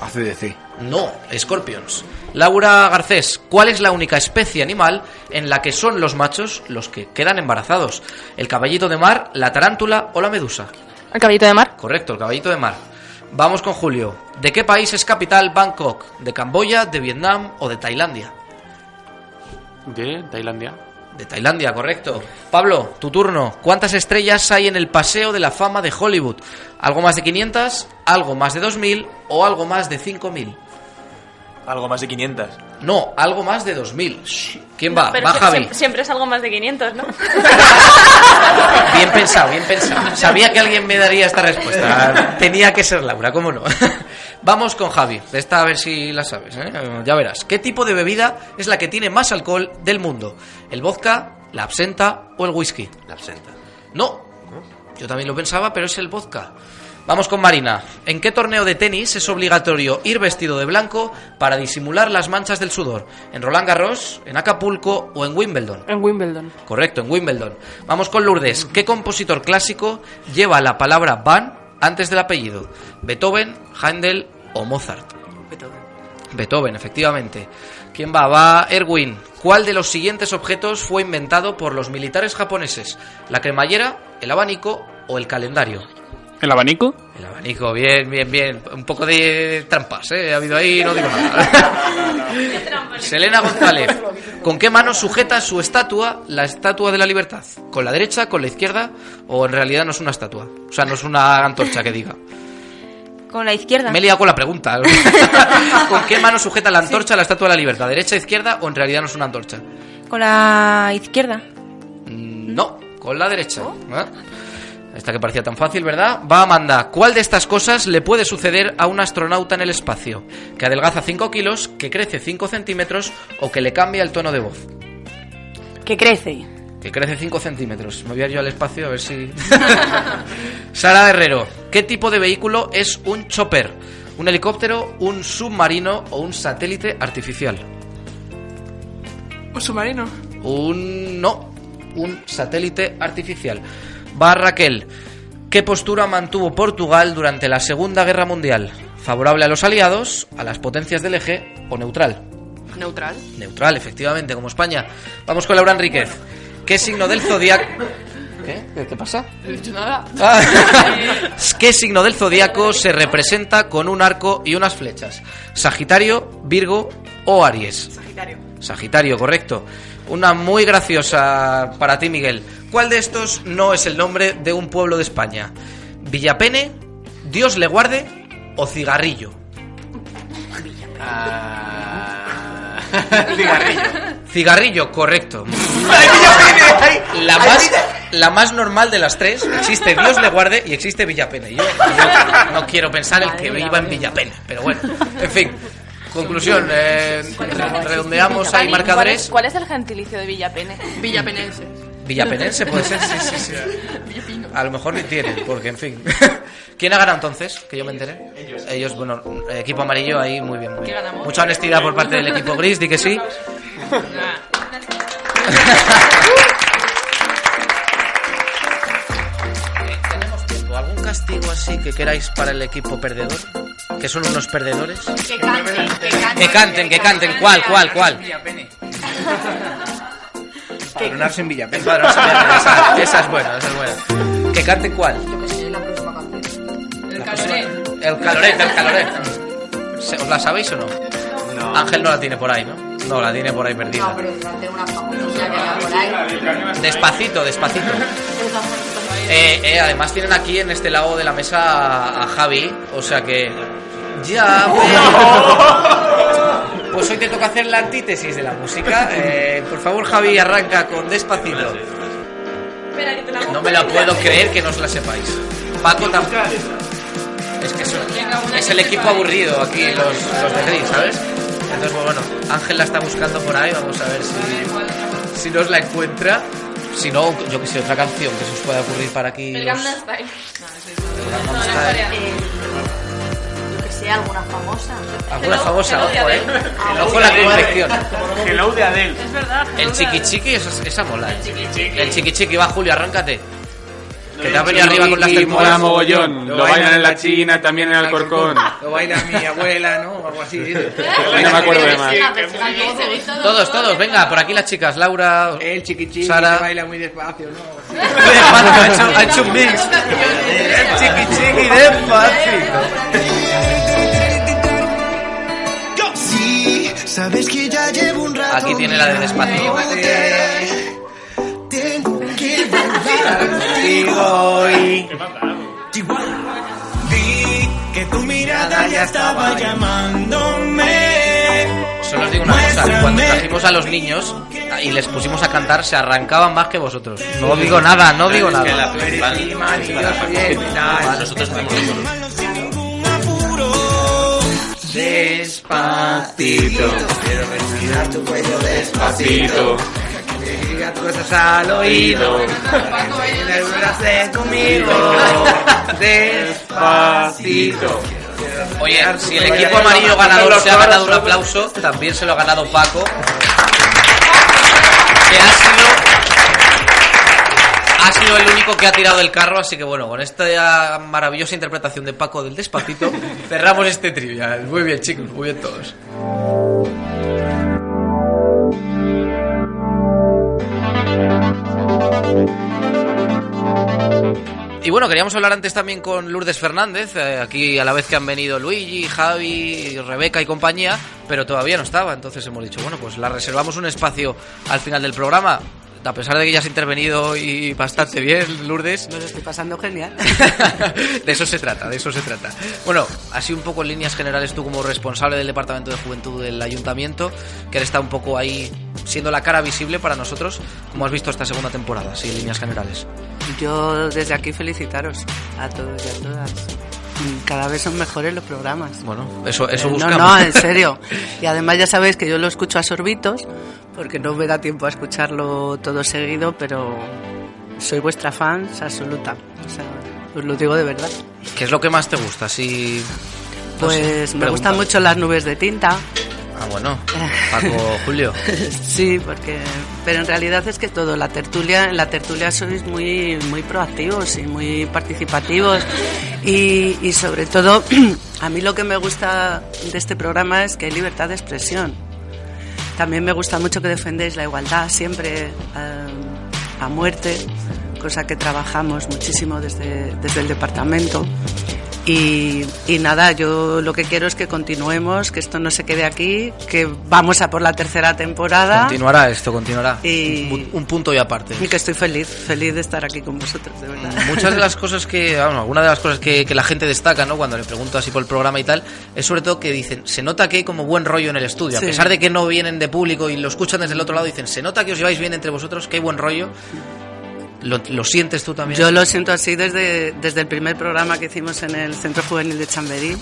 R: ACDC.
A: No, Scorpions. Laura Garcés, ¿cuál es la única especie animal en la que son los machos los que quedan embarazados? ¿El caballito de mar, la tarántula o la medusa?
C: ¿El caballito de mar?
A: Correcto, el caballito de mar. Vamos con Julio. ¿De qué país es capital Bangkok? ¿De Camboya, de Vietnam o de Tailandia?
G: De Tailandia.
A: De Tailandia, correcto. Pablo, tu turno. ¿Cuántas estrellas hay en el Paseo de la Fama de Hollywood? ¿Algo más de 500, algo más de 2000 o algo más de 5000?
U: Algo más de 500.
A: No, algo más de 2000. ¿Quién va?
C: Pero
A: va Javi.
C: sie- Siempre es algo más de 500, ¿no?
A: Bien pensado, bien pensado. Sabía que alguien me daría esta respuesta. Tenía que ser Laura, ¿cómo no? Vamos con Javi. Esta a ver si la sabes, ¿eh? Ya verás. ¿Qué tipo de bebida es la que tiene más alcohol del mundo? ¿El vodka, la absenta o el whisky?
T: La absenta.
A: No. Yo también lo pensaba, pero es el vodka. Vamos con Marina. ¿En qué torneo de tenis es obligatorio ir vestido de blanco para disimular las manchas del sudor? ¿En Roland Garros, en Acapulco o en Wimbledon?
P: En Wimbledon.
A: Correcto, en Wimbledon. Vamos con Lourdes. ¿Qué compositor clásico lleva la palabra van antes del apellido? ¿Beethoven, Handel o Mozart? Beethoven, efectivamente. ¿Quién va? Va Erwin. ¿Cuál de los siguientes objetos fue inventado por los militares japoneses? ¿La cremallera, el abanico o el calendario?
V: ¿El abanico?
A: El abanico, bien, bien, bien. Un poco de trampas, ¿eh? Ha habido ahí, no digo nada. Selena González. ¿Con qué mano sujeta su estatua, la estatua de la libertad? ¿Con la derecha, con la izquierda o en realidad no es una estatua? O sea, no es una antorcha que diga.
K: Con la izquierda.
A: Me he liado con la pregunta. ¿Con qué mano sujeta la antorcha la estatua de la libertad? ¿Derecha, izquierda o en realidad no es una antorcha?
K: Con la izquierda.
A: No, con la derecha. ¿eh? Esta que parecía tan fácil, ¿verdad? Va Amanda. ¿Cuál de estas cosas le puede suceder a un astronauta en el espacio? ¿Que adelgaza 5 kilos, que crece 5 centímetros o que le cambia el tono de voz?
Q: Que crece.
A: Que crece 5 centímetros. Me voy a ir yo al espacio a ver si... Sara Herrero. ¿Qué tipo de vehículo es un chopper? ¿Un helicóptero, un submarino o un satélite artificial?
P: Un submarino.
A: Un... no. Un satélite artificial. Va Raquel. ¿Qué postura mantuvo Portugal durante la Segunda Guerra Mundial? ¿Favorable a los aliados, a las potencias del eje o neutral?
P: Neutral.
A: Neutral, efectivamente, como España. Vamos con Laura Enríquez. ¿Qué signo del zodiaco... ¿Qué? ¿Qué, pasa?
P: No he dicho nada.
A: Ah. ¿Qué signo del zodiaco se representa con un arco y unas flechas? ¿Sagitario, Virgo o Aries?
J: Sagitario.
A: Sagitario, correcto. Una muy graciosa para ti, Miguel. ¿Cuál de estos no es el nombre de un pueblo de España? ¿Villapene, Dios le guarde o Cigarrillo?
R: Cigarrillo.
A: Cigarrillo, correcto. La más, la más normal de las tres. Existe Dios le guarde y existe Villapene. Yo no, no quiero pensar el que viva en Villapene, pero bueno. En fin, conclusión. eh, re- redondeamos ahí marcadores.
C: ¿Cuál es, cuál es el gentilicio de Villapene?
P: Villapenense.
A: Villapenense puede ser, sí, sí, sí. A lo mejor ni tiene, porque en fin. ¿Quién ha ganado entonces? Que yo me enteré. Ellos. Ellos, bueno, equipo amarillo ahí, muy bien, muy bien. Mucha honestidad por parte del equipo gris, di que sí. castigo así que queráis para el equipo perdedor? ¿Que son unos perdedores?
Q: Que canten, que canten.
A: Que canten, que canten. ¿Cuál, cuál, cuál?
R: Empadronarse en Villapena.
A: Empadronarse en Villapena, Esa, esa es buena, esa es buena. ¿Que canten cuál?
P: El caloret.
A: El caloret, el caloret. ¿Se- ¿Os la sabéis o no?
R: No.
A: Ángel no la tiene por ahí, ¿no? No, la tiene por ahí perdida.
Q: No, pero durante una que hay por ahí.
A: Despacito, despacito. Eh, eh, además tienen aquí en este lado de la mesa a, a Javi, o sea que... Ya, veo. Pues hoy te toca hacer la antítesis de la música. Eh, por favor, Javi, arranca con despacito. No me la puedo creer que no os la sepáis. Paco tampoco. Es que son- es el equipo aburrido aquí, los, los de Gris, ¿sabes? Entonces, pues bueno, Ángel la está buscando por ahí, vamos a ver si, si nos la encuentra. Si no, yo que sé, otra canción que se os pueda ocurrir para aquí.
C: El
A: los-
C: Gangnam Style.
A: el Gangnam
C: No, la
A: Style.
C: coreana.
Q: Yo que sé, alguna famosa.
A: Alguna famosa, ojo, eh. El ojo a la confección.
V: Hello de Adele.
I: Es verdad.
A: El chiqui chiqui, esa, esa mola. El chiqui chiqui, va Julio, arráncate. Que te has venido arriba con las molas.
G: mogollón. Lo bailan en la China, también en Alcorcón.
R: Lo baila mi abuela, ¿no? O algo así.
G: No me acuerdo de más.
A: Todos, todos, venga, por aquí las chicas, Laura,
R: El chiquichiqui
A: Sara.
R: que baila muy despacio, ¿no?
A: ha hecho, ha hecho un mix. El chiqui chiqui despacito.
N: Sí, sabes que ya llevo un rato.
A: Aquí tiene la de despacito.
N: Contigo y. Que tu mirada ya estaba llamándome.
A: Solo os digo una cosa, cuando trajimos a los niños y les pusimos a cantar, se arrancaban más que vosotros. No digo nada, no digo nada.
T: Nosotros
R: Despacito. Quiero respirar tu cuello despacito. Me diga cosas al oído. Hacer conmigo. Despacito.
A: Oye, si el equipo amarillo ganador se ha ganado un aplauso, también se lo ha ganado Paco. Que ha sido. Ha sido el único que ha tirado el carro, así que bueno, con esta maravillosa interpretación de Paco del Despacito, cerramos este trivial. Muy bien, chicos, muy bien todos. Y bueno, queríamos hablar antes también con Lourdes Fernández, eh, aquí a la vez que han venido Luigi, Javi, Rebeca y compañía, pero todavía no estaba, entonces hemos dicho, bueno, pues la reservamos un espacio al final del programa. A pesar de que ya has intervenido y bastante bien, Lourdes.
S: Me lo estoy pasando genial.
A: de eso se trata, de eso se trata. Bueno, así un poco en líneas generales tú como responsable del Departamento de Juventud del Ayuntamiento, que está un poco ahí siendo la cara visible para nosotros, como has visto esta segunda temporada, así en líneas generales.
S: Yo desde aquí felicitaros a todos y a todas. Cada vez son mejores los programas.
A: Bueno, eso, eso
S: Eh,
A: buscamos.
S: No, no, en serio. Y además ya sabéis que yo lo escucho a sorbitos, porque no me da tiempo a escucharlo todo seguido, pero soy vuestra fan absoluta. O sea, os lo digo de verdad.
A: ¿Qué es lo que más te gusta? Si, no sé,
S: Pues me gustan mucho las nubes de tinta.
A: Ah, bueno. Paco, Julio.
S: Sí, porque pero en realidad es que todo la tertulia en la tertulia sois muy muy proactivos y muy participativos y, y sobre todo a mí lo que me gusta de este programa es que hay libertad de expresión. También me gusta mucho que defendéis la igualdad siempre eh, a muerte, cosa que trabajamos muchísimo desde, desde el departamento. Y, y nada, yo lo que quiero es que continuemos, que esto no se quede aquí, que vamos a por la tercera temporada.
A: Continuará esto, continuará.
S: Y-
A: Un, un punto y aparte.
S: Y que estoy feliz, feliz de estar aquí con vosotros, de verdad.
A: Muchas de las cosas que, bueno, algunas de las cosas que, que la gente destaca, ¿no? Cuando le pregunto así por el programa y tal, es sobre todo que dicen, se nota que hay como buen rollo en el estudio. A
S: Sí.
A: pesar de que no vienen de público y lo escuchan desde el otro lado, dicen, se nota que os lleváis bien entre vosotros, que hay buen rollo. ¿Lo, lo sientes tú también?
S: Yo lo siento así desde, desde el primer programa que hicimos en el Centro Juvenil de Chamberí,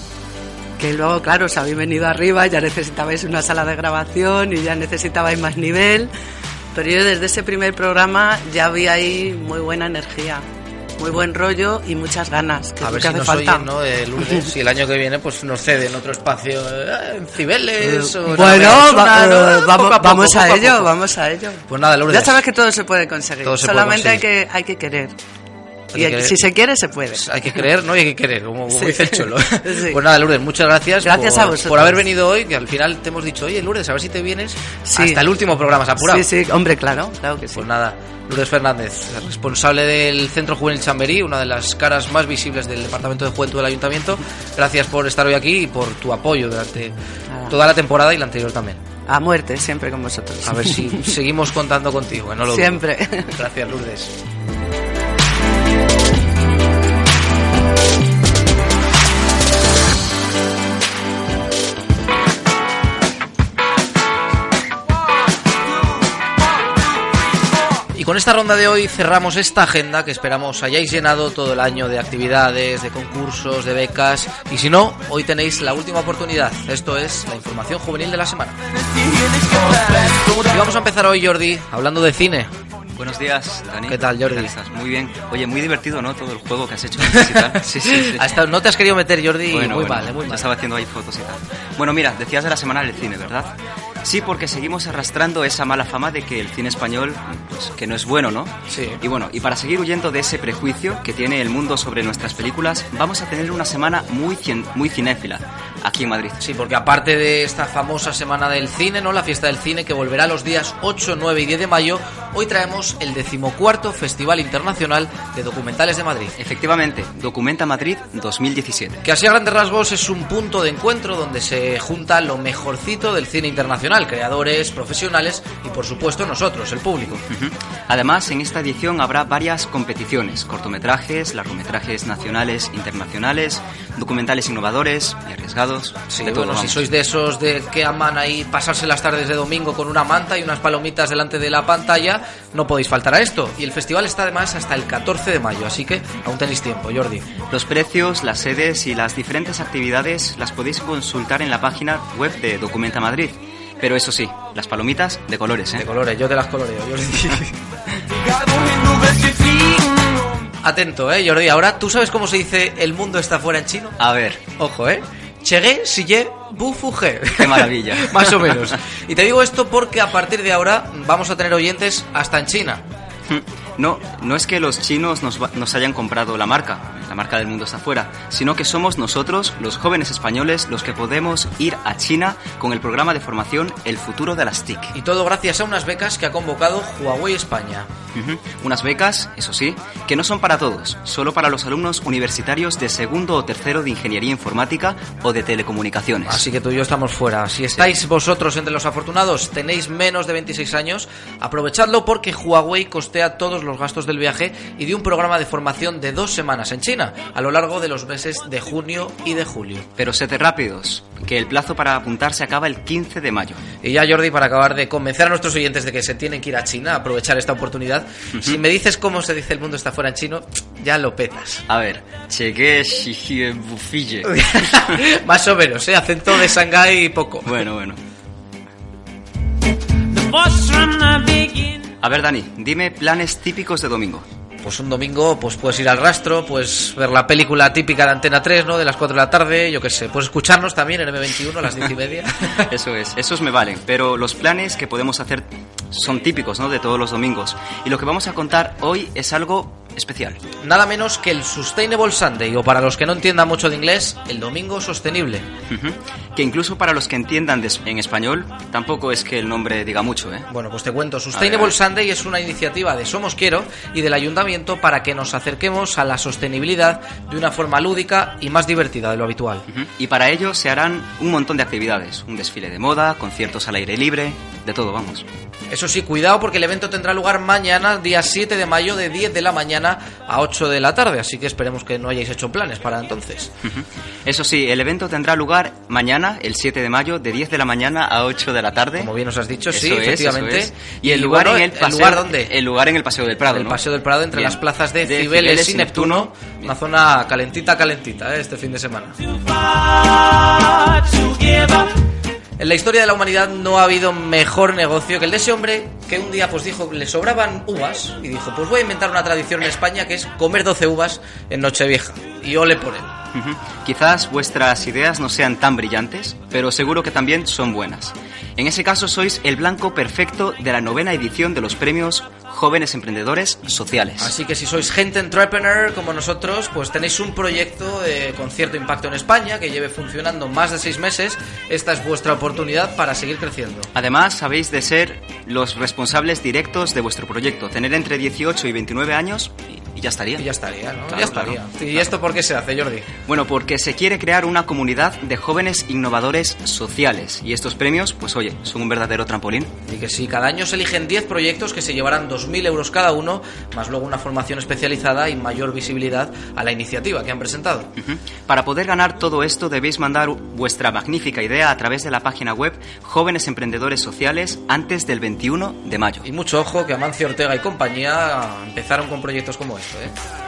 S: que luego, claro, os habéis venido arriba, ya necesitabais una sala de grabación y ya necesitabais más nivel, pero yo desde ese primer programa ya vi ahí muy buena energía, muy buen rollo y muchas ganas, que
A: A ver si
S: hace
A: nos
S: falta.
A: oyen, ¿no? De Lourdes, si el año que viene pues nos ceden otro espacio eh, en Cibeles o
S: Bueno, eh, vamos,
A: a poco,
S: vamos a
A: poco a
S: ello, vamos a ello.
A: Pues nada, Lourdes.
S: Ya sabes que todo se puede conseguir,
A: puede
S: solamente hay que, hay que querer. Y
A: que
S: si se quiere, se puede.
A: Hay que creer, ¿no? Y hay que querer, como, como
S: Sí.
A: dice el Cholo.
S: Sí.
A: Pues nada, Lourdes, muchas gracias,
S: Gracias
A: por,
S: a vosotros.
A: por haber venido hoy, que al final te hemos dicho, oye, Lourdes, a ver si te vienes
S: Sí.
A: hasta el último programa, ¿se apurado?
S: Sí, sí, hombre, claro, claro que sí.
A: Pues nada, Lourdes Fernández, responsable del Centro Juvenil Chamberí, una de las caras más visibles del Departamento de Juventud del Ayuntamiento. Gracias por estar hoy aquí y por tu apoyo durante
S: Nada.
A: toda la temporada y la anterior también.
S: A muerte, siempre con vosotros.
A: A ver si seguimos contando contigo, que no lo dudo.
S: Siempre.
A: Gracias, Lourdes. Con esta ronda de hoy cerramos esta agenda que esperamos hayáis llenado todo el año de actividades, de concursos, de becas. Y si no, hoy tenéis la última oportunidad. Esto es la información juvenil de la semana. Y vamos a empezar hoy, Jordi, hablando de cine.
W: Buenos días, Dani.
A: ¿Qué tal, Jordi?
W: estás? Muy bien. Oye, muy divertido, ¿no? Todo el juego que has hecho tal. Sí, sí, sí.
A: Ha estado- no te has querido meter, Jordi,
W: Bueno,
A: muy
W: bueno,
A: mal, eh, muy mal.
W: estaba haciendo ahí fotos y tal. Bueno, mira, decías de la semana del cine, ¿verdad? Sí, porque seguimos arrastrando esa mala fama de que el cine español, pues, que no es bueno, ¿no?
A: Sí.
W: Y bueno, y para seguir huyendo de ese prejuicio que tiene el mundo sobre nuestras películas, vamos a tener una semana muy, cien- muy cinéfila aquí en Madrid.
A: Sí, porque aparte de esta famosa semana del cine, ¿no? La fiesta del cine que volverá los días 8, 9 y 10 de mayo, hoy traemos el decimocuarto Festival Internacional de Documentales de Madrid.
W: Efectivamente, Documenta Madrid 2017.
A: Que así a grandes rasgos es un punto de encuentro donde se junta lo mejorcito del cine internacional, creadores, profesionales y por supuesto nosotros, el público.
W: Además, en esta edición habrá varias competiciones, cortometrajes, largometrajes nacionales, internacionales, documentales innovadores y arriesgados.
A: Sí,
W: de
A: bueno, si
W: vamos.
A: sois de esos de que aman ahí pasarse las tardes de domingo con una manta y unas palomitas delante de la pantalla, no podéis faltar a esto. Y el festival está además hasta el 14 de mayo, así que aún tenéis tiempo, Jordi.
W: Los precios, las sedes y las diferentes actividades las podéis consultar en la página web de Documenta Madrid. Pero eso sí, las palomitas de colores, ¿eh?
A: De colores, yo te las coloreo, Jordi. Atento, eh, Jordi. Ahora, ¿tú sabes cómo se dice el mundo está fuera en chino?
W: A ver.
A: Ojo, eh. Chegué, sillé, bu, fugé.
W: Qué maravilla.
A: Más o menos. Y te digo esto porque a partir de ahora vamos a tener oyentes hasta en China.
W: No, no es que los chinos nos, hayan comprado la marca, la marca del mundo está afuera, sino que somos nosotros, los jóvenes españoles, los que podemos ir a China con el programa de formación El futuro de las TIC.
A: Y todo gracias a unas becas que ha convocado Huawei España.
W: Unas becas, eso sí, que no son para todos, solo para los alumnos universitarios de segundo o tercero de Ingeniería Informática o de Telecomunicaciones.
A: Así que tú y yo estamos fuera. Si estáis vosotros entre los afortunados, tenéis menos de 26 años, aprovechadlo porque Huawei costea todos los gastos del viaje y de un programa de formación de dos semanas en China, a lo largo de los meses de junio y de julio.
W: Pero sed rápidos, que el plazo para apuntarse acaba el 15 de mayo.
A: Y ya Jordi, para acabar de convencer a nuestros oyentes de que se tienen que ir a China, a aprovechar esta oportunidad, si me dices cómo se dice el mundo está fuera en chino, ya lo petas.
W: A ver, chegué xiji bufille.
A: Más o menos, ¿eh? Acento de Shanghái poco.
W: Bueno, bueno. A ver, Dani, dime planes típicos de domingo.
A: Pues un domingo, pues puedes ir al rastro, pues ver la película típica de Antena 3, ¿no? De las 4 de la tarde, yo qué sé. Puedes escucharnos también en M21 a las 10 y media.
W: Eso es, esos me valen, pero los planes que podemos hacer son típicos, ¿no? De todos los domingos. Y lo que vamos a contar hoy es algo especial.
A: Nada menos que el Sustainable Sunday, o para los que no entiendan mucho de inglés, el domingo sostenible.
W: Ujú. Que incluso para los que entiendan de- en español, tampoco es que el nombre diga mucho, ¿eh?
A: Bueno, pues te cuento.
W: A ver, a
A: Sustainable
W: ver.
A: Sunday es una iniciativa de Somos Quiero y del Ayuntamiento para que nos acerquemos a la sostenibilidad de una forma lúdica y más divertida de lo habitual.
W: Y para ello se harán un montón de actividades. Un desfile de moda, conciertos al aire libre, de todo, vamos.
A: Eso sí, cuidado porque el evento tendrá lugar mañana, día 7 de mayo, de 10 de la mañana a 8 de la tarde, así que esperemos que no hayáis hecho planes para entonces.
W: Eso sí, el evento tendrá lugar mañana, el 7 de mayo, de 10 de la mañana a 8 de la tarde.
A: Como bien nos has dicho,
W: Eso
A: sí,
W: es,
A: efectivamente.
W: eso es. Y el lugar
A: bueno,
W: en el
A: ¿el
W: paseo,
A: lugar dónde?
W: El lugar en el Paseo del Prado,
A: el
W: ¿no?
A: Paseo del Prado entre
W: Bien.
A: las plazas de,
W: De
A: Cibeles,
W: Cibeles
A: y Neptuno, una zona calentita, calentita, ¿eh? este fin de semana. En la historia de la humanidad no ha habido mejor negocio que el de ese hombre que un día pues dijo le sobraban uvas y dijo pues voy a inventar una tradición en España que es comer 12 uvas en Nochevieja y ole por él.
W: Quizás vuestras ideas no sean tan brillantes, pero seguro que también son buenas. En ese caso sois el blanco perfecto de la novena edición de los premios Jóvenes Emprendedores Sociales.
A: Así que si sois gente entrepreneur como nosotros, pues tenéis un proyecto eh, con cierto impacto en España que lleve funcionando más de seis meses. Esta es vuestra oportunidad para seguir creciendo.
W: Además, habéis de ser los responsables directos de vuestro proyecto, tener entre 18 y 29 años y, ya estaría.
A: Y ya estaría, ¿no?
W: Claro,
A: ya estaría.
W: claro.
A: ¿Y esto por qué se hace, Jordi?
W: Bueno, porque se quiere crear una comunidad de jóvenes innovadores sociales y estos premios, pues oye, son un verdadero trampolín.
A: Y que sí, cada año se eligen 10 proyectos que se llevarán 2.000 euros cada uno, más luego una formación especializada y mayor visibilidad a la iniciativa que han presentado.
W: Para poder ganar todo esto debéis mandar vuestra magnífica idea a través de la página web Jóvenes Emprendedores Sociales antes del 21 de mayo.
A: Y mucho ojo que Amancio Ortega y compañía empezaron con proyectos como este, ¿eh?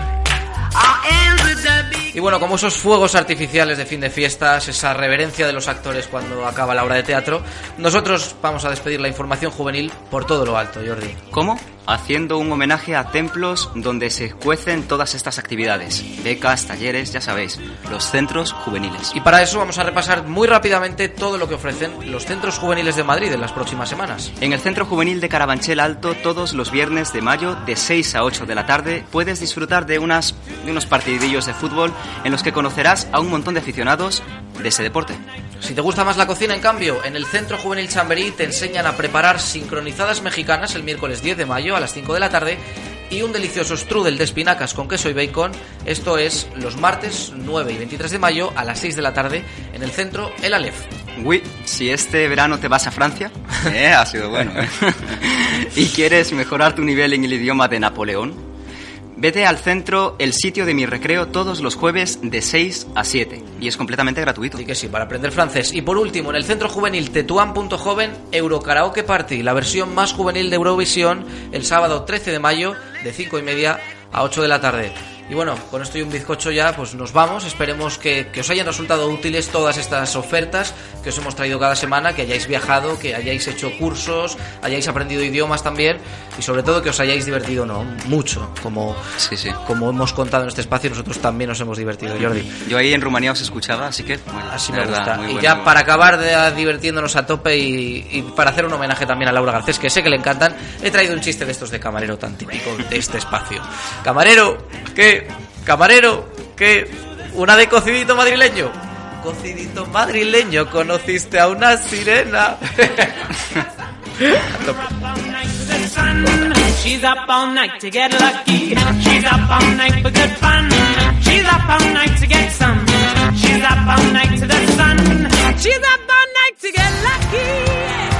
A: Y bueno, como esos fuegos artificiales de fin de fiestas, esa reverencia de los actores cuando acaba la obra de teatro, nosotros vamos a despedir la información juvenil por todo lo alto, Jordi.
W: ¿Cómo? Haciendo un homenaje a templos donde se cuecen todas estas actividades. Becas, talleres, ya sabéis, los centros juveniles.
A: Y para eso vamos a repasar muy rápidamente todo lo que ofrecen los centros juveniles de Madrid en las próximas semanas.
W: En el Centro Juvenil de Carabanchel Alto, todos los viernes de mayo, de 6 a 8 de la tarde, puedes disfrutar de, unas, de unos partidillos de fútbol en los que conocerás a un montón de aficionados de ese deporte.
A: Si te gusta más la cocina, en cambio, en el Centro Juvenil Chamberí te enseñan a preparar sincronizadas mexicanas el miércoles 10 de mayo a las 5 de la tarde y un delicioso strudel de espinacas con queso y bacon. Esto es los martes 9 y 23 de mayo a las 6 de la tarde en el centro El Aleph.
W: Uy, si este verano te vas a Francia, eh, ha sido bueno. ¿eh? y quieres mejorar tu nivel en el idioma de Napoleón, vete al centro El Sitio de mi Recreo todos los jueves de 6 a 7 y es completamente gratuito.
A: Y que sí, para aprender francés. Y por último, en el centro juvenil Tetuán.joven, Eurokaraoke Party, la versión más juvenil de Eurovisión, el sábado 13 de mayo de 5 y media a 8 de la tarde. Y bueno, con esto y un bizcocho ya, pues nos vamos. Esperemos que, que, os hayan resultado útiles todas estas ofertas que os hemos traído cada semana, que hayáis viajado, que hayáis hecho cursos, hayáis aprendido idiomas también y sobre todo que os hayáis divertido, ¿no? Mucho, como,
W: sí, sí.
A: como hemos contado en este espacio, nosotros también nos hemos divertido, Jordi.
W: Yo ahí en Rumanía os escuchaba, así que bueno,
A: así me
W: verdad,
A: gusta.
W: muy
A: Y
W: bueno,
A: ya
W: muy
A: para acabar de divirtiéndonos a tope y, y para hacer un homenaje también a Laura Garcés, que sé que le encantan, he traído un chiste de estos de camarero tan típico de este espacio. Camarero, ¿qué? Camarero, ¿qué? ¿Una de cocidito madrileño? Cocidito madrileño, conociste a una sirena.
L: She's up all night to get lucky. She's up all night for good fun. She's up all night to get some. She's up all night to the sun. She's up all night to get lucky.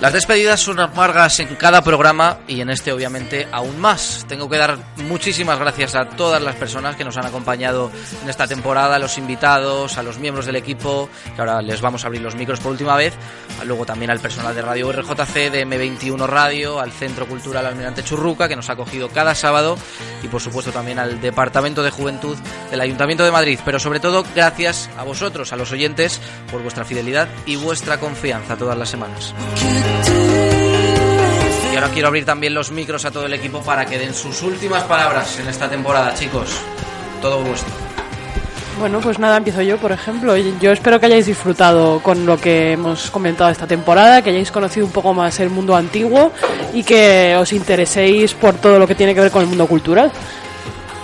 A: Las despedidas son amargas en cada programa y en este obviamente aún más. Tengo que dar muchísimas gracias a todas las personas que nos han acompañado en esta temporada, a los invitados, a los miembros del equipo, que ahora les vamos a abrir los micros por última vez, luego también al personal de Radio RJC, de M21 Radio, al Centro Cultural Almirante Churruca, que nos ha acogido cada sábado, y por supuesto también al Departamento de Juventud del Ayuntamiento de Madrid. Pero sobre todo, gracias a vosotros, a los oyentes, por vuestra fidelidad y vuestra confianza todas las semanas. Y ahora quiero abrir también los micros a todo el equipo para que den sus últimas palabras en esta temporada, chicos. Todo vuestro.
X: Bueno, pues nada, empiezo yo, por ejemplo. Yo espero que hayáis disfrutado con lo que hemos comentado esta temporada, que hayáis conocido un poco más el mundo antiguo y que os intereséis por todo lo que tiene que ver con el mundo cultural.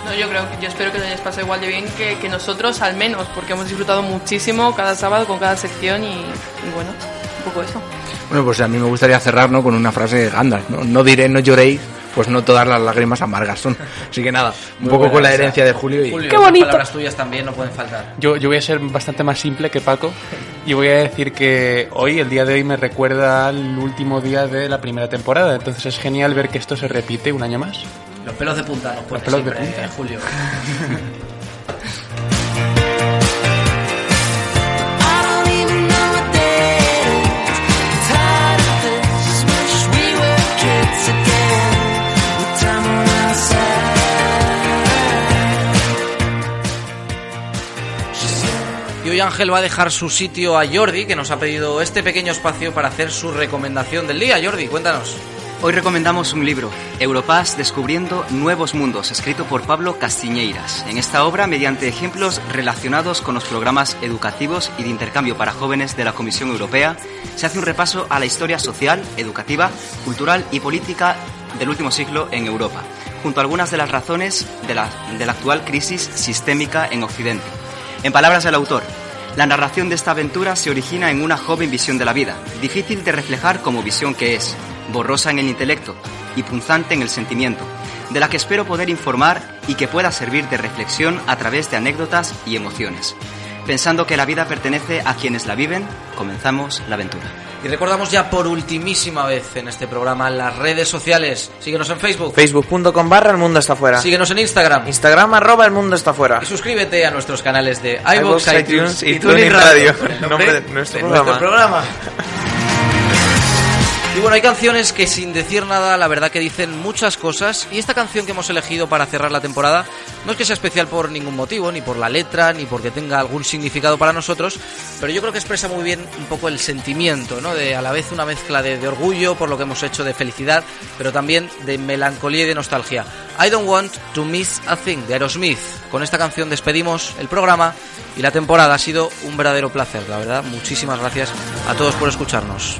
I: No, yo creo, yo espero que os hayáis pasado igual de bien que, que nosotros, al menos, porque hemos disfrutado muchísimo cada sábado con cada sección y, y bueno, un poco eso.
Y: Bueno, pues a mí me gustaría cerrar ¿no? con una frase de Gandalf, ¿no? No diré, no lloréis, pues no todas las lágrimas amargas son. Así que nada, un
U: Muy
Y: poco
U: buena
Y: con la herencia de Julio y...
A: Julio,
X: ¡Qué
A: las
X: bonito!
A: palabras tuyas también no pueden faltar.
G: Yo, yo voy a ser bastante más simple que Paco y voy a decir que hoy, el día de hoy, me recuerda al último día de la primera temporada. Entonces es genial ver que esto se repite un año más.
A: Los pelos de punta nos ponen
G: pelos de
A: siempre,
G: punta.
A: eh, Julio. Y hoy Ángel va a dejar su sitio a Jordi, que nos ha pedido este pequeño espacio para hacer su recomendación del día. Jordi, cuéntanos.
W: Hoy recomendamos un libro, Europass Descubriendo Nuevos Mundos, escrito por Pablo Castiñeiras. En esta obra, mediante ejemplos relacionados con los programas educativos y de intercambio para jóvenes de la Comisión Europea, se hace un repaso a la historia social, educativa, cultural y política del último siglo en Europa, junto a algunas de las razones de la, de la actual crisis sistémica en Occidente. En palabras del autor, la narración de esta aventura se origina en una joven visión de la vida, difícil de reflejar como visión que es, borrosa en el intelecto y punzante en el sentimiento, de la que espero poder informar y que pueda servir de reflexión a través de anécdotas y emociones. Pensando que la vida pertenece a quienes la viven, comenzamos la aventura.
T: Y recordamos ya por ultimísima vez en este programa las redes sociales. Síguenos en Facebook.
B: Facebook.com barra el mundo está fuera.
T: Síguenos en Instagram.
B: Instagram arroba el mundo está fuera.
T: Y suscríbete a nuestros canales de iVoox, iTunes,
B: iTunes
T: y TuneIn Radio. El
B: nombre de nuestro programa.
T: programa. Y bueno, hay canciones que sin decir nada, la verdad que dicen muchas cosas. Y esta canción que hemos elegido para cerrar la temporada no es que sea especial por ningún motivo, ni por la letra, ni porque tenga algún significado para nosotros, pero yo creo que expresa muy bien un poco el sentimiento, ¿no? De a la vez una mezcla de, de orgullo por lo que hemos hecho, de felicidad, pero también de melancolía y de nostalgia. I Don't Want to Miss a Thing de Aerosmith. Con esta canción despedimos el programa y la temporada. Ha sido un verdadero placer, la verdad. Muchísimas gracias a todos por escucharnos.